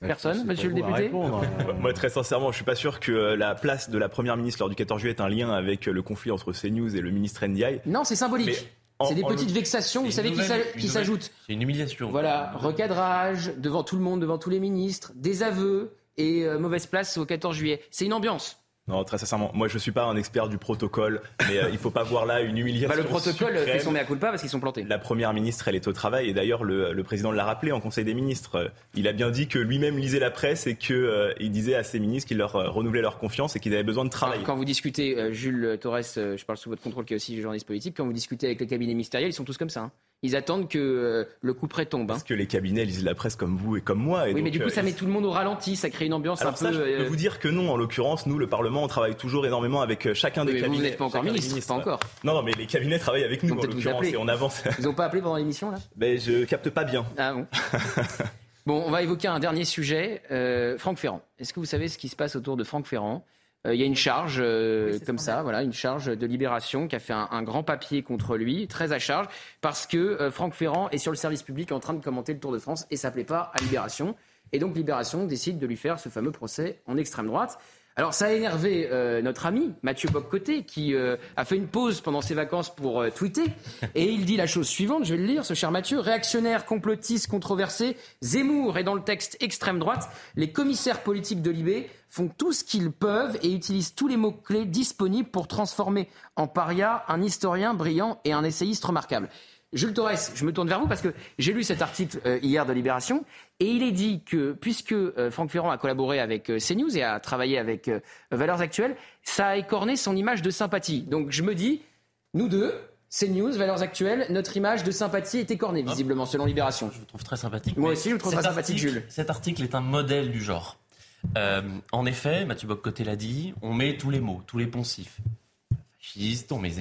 Personne, monsieur le député Moi, très sincèrement, je suis pas sûr que euh, la place de la première ministre lors du 14 juillet ait un lien avec euh, le conflit entre CNews et le ministre Ndiaye. Non, c'est symbolique. C'est des en petites le- vexations, vous savez, qui nouvelle- s'ajoutent. C'est une humiliation. Voilà, recadrage devant tout le monde, devant tous les ministres, des aveux et euh, mauvaise place au 14 juillet. C'est une ambiance. Non, très sincèrement, moi je suis pas un expert du protocole, mais euh, il faut pas voir là une humiliation. Bah, le protocole suprême. fait son mea culpa parce qu'ils sont plantés. La première ministre, elle est au travail et d'ailleurs le, le président l'a rappelé en Conseil des ministres. Il a bien dit que lui-même lisait la presse et que euh, il disait à ses ministres qu'il leur euh, renouvelait leur confiance et qu'ils avaient besoin de travailler. Quand vous discutez, euh, Jules Torres, je parle sous votre contrôle, qui est aussi journaliste politique, quand vous discutez avec les cabinets ministériels, ils sont tous comme ça. hein. Ils attendent que le coup près tombe. hein. Parce que les cabinets lisent la presse comme vous et comme moi. Et Oui, mais du coup, ça met tout le monde au ralenti, ça crée une ambiance Alors un ça, peu. je peux vous dire que non. En l'occurrence, nous, le Parlement, on travaille toujours énormément avec euh, chacun des Oui, cabinets. vous n'êtes pas encore ministre, pas encore. Non, non, mais les cabinets travaillent avec nous, en l'occurrence, et on avance. Ils n'ont pas appelé pendant l'émission, là? Mais je capte pas bien. Ah bon? Bon, on va évoquer un dernier sujet. Euh, Franck Ferrand. Est-ce que vous savez ce qui se passe autour de Franck Ferrand? Euh, Il y a une charge euh, comme ça, voilà, une charge de Libération qui a fait un, un grand papier contre lui, très à charge, parce que euh, Franck Ferrand est sur le service public en train de commenter le Tour de France et ça plaît pas à Libération. Et donc Libération décide de lui faire ce fameux procès en extrême droite. Alors ça a énervé euh, notre ami Mathieu Boccoté qui euh, a fait une pause pendant ses vacances pour euh, tweeter. Et il dit la chose suivante, je vais le lire, ce cher Mathieu, réactionnaire, complotiste, controversé, Zemmour est dans le texte extrême droite, les commissaires politiques de Libé font tout ce qu'ils peuvent et utilisent tous les mots-clés disponibles pour transformer en paria un historien brillant et un essayiste remarquable. Jules Torres, je me tourne vers vous parce que j'ai lu cet article euh, hier de Libération et il est dit que puisque euh, Franck Ferrand a collaboré avec euh, CNews et a travaillé avec Valeurs Actuelles, ça a écorné son image de sympathie. Donc je me dis, nous deux, CNews, Valeurs Actuelles, notre image de sympathie est écornée visiblement selon Libération. Je vous trouve très sympathique. Moi aussi, je vous trouve très sympathique, article- Jules. Cet article est un modèle du genre. Euh, en effet, Mathieu Boccoté l'a dit, on met tous les mots, tous les poncifs. On met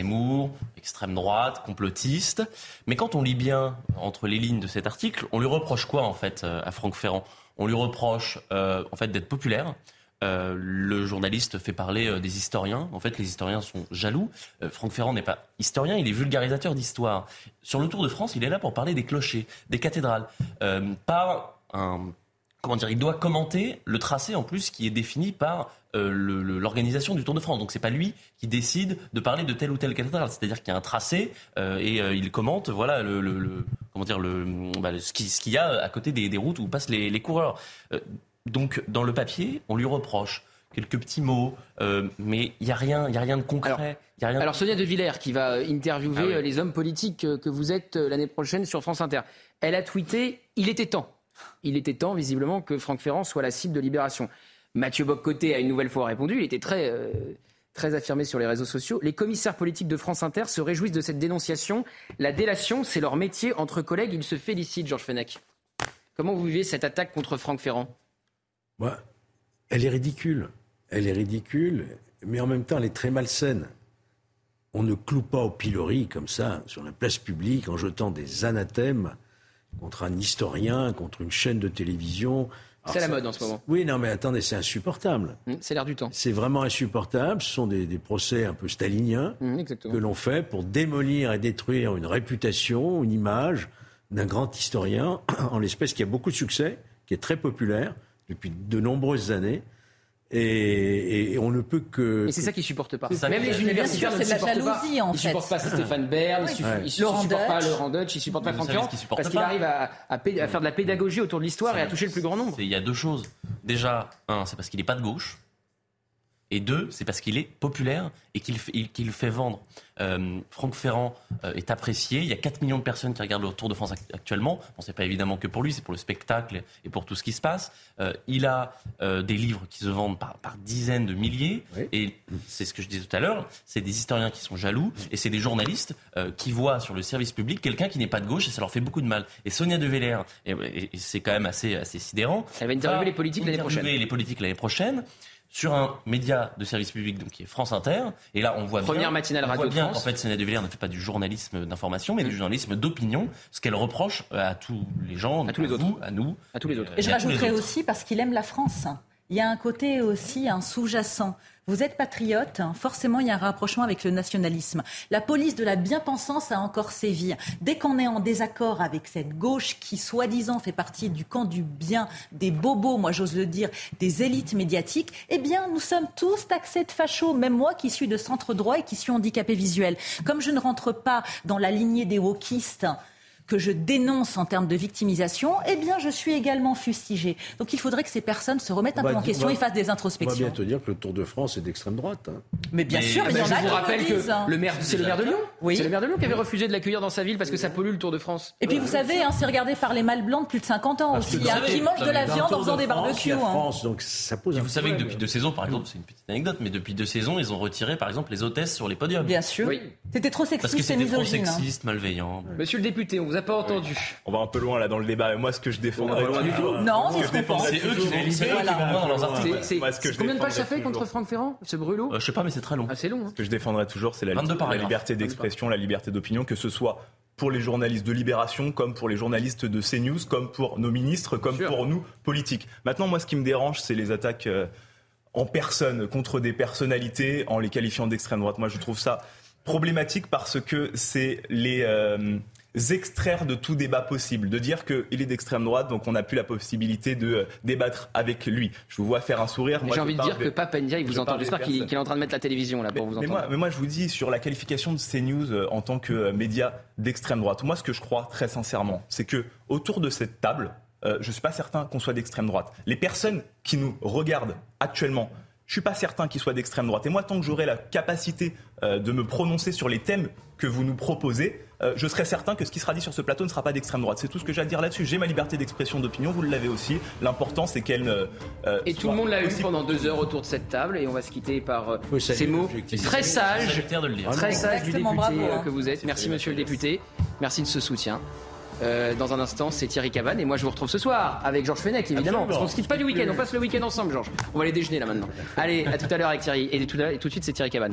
extrême droite, complotiste. Mais quand on lit bien entre les lignes de cet article, on lui reproche quoi en fait euh, à Franck Ferrand? On lui reproche euh, en fait d'être populaire. Euh, le journaliste fait parler des historiens. En fait, les historiens sont jaloux. Franck Ferrand n'est pas historien, il est vulgarisateur d'histoire. Sur le Tour de France, il est là pour parler des clochers, des cathédrales. Pas un comment dire, il doit commenter le tracé en plus qui est défini par euh, l'organisation du Tour de France. Donc c'est pas lui qui décide de parler de telle ou telle cathédrale. C'est-à-dire qu'il y a un tracé euh, et euh, il commente voilà le, comment dire le bah, ce qu'il y a à côté des, routes où passent les, coureurs. donc dans le papier, on lui reproche quelques petits mots, mais il n'y a rien, il a rien de concret. Alors, Sonia De Villers qui va interviewer ah les hommes politiques que vous êtes l'année prochaine sur France Inter. Elle a tweeté il était temps. Il était temps, visiblement, que Franck Ferrand soit la cible de Libération. Mathieu Boccoté a une nouvelle fois répondu. Il était très, euh, très affirmé sur les réseaux sociaux. Les commissaires politiques de France Inter se réjouissent de cette dénonciation. La délation, c'est leur métier. Entre collègues, ils se félicitent, Georges Fenech. Comment vous vivez cette attaque contre Franck Ferrand? Elle est ridicule. Elle est ridicule, mais en même temps, elle est très malsaine. On ne cloue pas au pilori comme ça, sur la place publique, en jetant des anathèmes contre un historien, contre une chaîne de télévision. C'est la mode en ce moment. Oui, non, mais attendez, c'est insupportable. Mmh, c'est l'air du temps. C'est vraiment insupportable. Ce sont des, procès un peu staliniens mmh, que l'on fait pour démolir et détruire une réputation, une image d'un grand historien, en l'espèce qui a beaucoup de succès, qui est très populaire depuis de nombreuses années. Et, on ne peut que. Et c'est ça qu'ils supportent pas. Même les universitaires c'est de la jalousie, en fait. Ils supportent pas Stéphane Bern, ils, ne supportent pas Laurent Dutch, ils supportent pas Franck parce qu'il arrive à, faire de la pédagogie autour de l'histoire et à toucher le plus grand nombre. Il y a deux choses. Déjà, un, c'est parce qu'il n'est pas de gauche. Et deux, c'est parce qu'il est populaire et qu'il fait, vendre. Euh, Franck Ferrand euh, est apprécié. Il y a 4 millions de personnes qui regardent le Tour de France actuellement. Bon, c'est pas évidemment que pour lui, c'est pour le spectacle et pour tout ce qui se passe. Euh, il a des livres qui se vendent par, dizaines de milliers. Et c'est ce que je disais tout à l'heure. C'est des historiens qui sont jaloux et c'est des journalistes qui voient sur le service public quelqu'un qui n'est pas de gauche et ça leur fait beaucoup de mal. Et Sonia De et, c'est quand même assez, assez sidérant. Elle va interviewer les politiques l'année prochaine. Les politiques l'année prochaine sur un média de service public donc qui est France Inter. Et là, on voit Première bien, matinale radio voit bien En fait, Sénat de Villers ne fait pas du journalisme d'information, mais du journalisme d'opinion, ce qu'elle reproche à tous les gens, à tous les autres, à nous, à tous les autres. Et je rajouterais aussi parce qu'il aime la France. Il y a un côté aussi un sous-jacent. Vous êtes patriote, hein, forcément il y a un rapprochement avec le nationalisme. La police de la bien-pensance a encore sévi. Dès qu'on est en désaccord avec cette gauche qui soi-disant fait partie du camp du bien, des bobos, moi j'ose le dire, des élites médiatiques, eh bien nous sommes tous taxés de fachos, même moi qui suis de centre droit et qui suis handicapé visuel. Comme je ne rentre pas dans la lignée des wokistes, que je dénonce en termes de victimisation, eh bien, je suis également fustigé. Donc, il faudrait que ces personnes se remettent un peu en question et fassent des introspections. On va bien te dire que le Tour de France est d'extrême droite. Hein. Mais bien sûr, mais il y en a Je vous rappelle que hein. le maire, c'est le maire de Lyon. Oui. C'est le maire de Lyon qui avait refusé de l'accueillir dans sa ville parce que ça pollue le Tour de France. Et puis, vous savez, hein, c'est regardé par les mâles blancs de plus de 50 ans aussi, qui mangent de la viande en faisant des barbecues. France, donc ça pose. vous savez que depuis deux saisons, par exemple, c'est une petite anecdote, mais depuis deux saisons, ils ont retiré, par exemple, les hôtesses sur les podiums. Bien sûr. C'était trop sexiste Parce que c'était trop sexiste, malveillant. Monsieur le député, on vous a pas entendu on va un peu loin là dans le débat. Mais moi, ce que je défendrais. Non, c'est eux qui c'est eux articles. Combien de pages ça fait contre Franck Ferrand, ce brûlot euh, Je sais pas, mais c'est très long. Ah, c'est long. Hein. Ce que je défendrais toujours, c'est la, liberté d'expression, la liberté d'opinion, que ce soit pour les journalistes de Libération, comme pour les journalistes de CNews, comme pour nos ministres, comme pour nous, politiques. Maintenant, moi, ce qui me dérange, c'est les attaques euh, en personne contre des personnalités en les qualifiant d'extrême droite. Moi, je trouve ça problématique parce que c'est les, euh, extraire de tout débat possible, de dire qu'il est d'extrême droite, donc on n'a plus la possibilité de euh, débattre avec lui. Je vous vois faire un sourire. J'ai envie de dire que Pape il vous entend. J'espère qu'il est en train de mettre la télévision là pour vous mais Moi, mais moi, je vous dis sur la qualification de CNews euh, en tant que euh, média d'extrême droite. Moi, ce que je crois très sincèrement, c'est que autour de cette table, je je suis pas certain qu'on soit d'extrême droite. Les personnes qui nous regardent actuellement je suis pas certain qu'ils soient d'extrême droite. Et moi, tant que j'aurai la capacité de me prononcer sur les thèmes que vous nous proposez, euh, je serais certain que ce qui sera dit sur ce plateau ne sera pas d'extrême droite. C'est tout ce que j'ai à dire là-dessus. J'ai ma liberté d'expression d'opinion, vous l'avez aussi. L'important, c'est qu'elle ne. Euh, et tout le monde l'a eu pendant deux heures autour de cette table, et on va se quitter par euh, ces mots très sages, très sages du député hein. que vous êtes. Merci, monsieur le député. Merci de ce soutien. Dans un instant, c'est Thierry Cavan et moi je vous retrouve ce soir avec Georges Fenech évidemment. Parce qu'on se quitte pas du week-end, on passe le week-end ensemble, Georges. On va aller déjeuner là maintenant. Allez, à tout à l'heure avec Thierry et tout, et tout de suite c'est Thierry Cavan.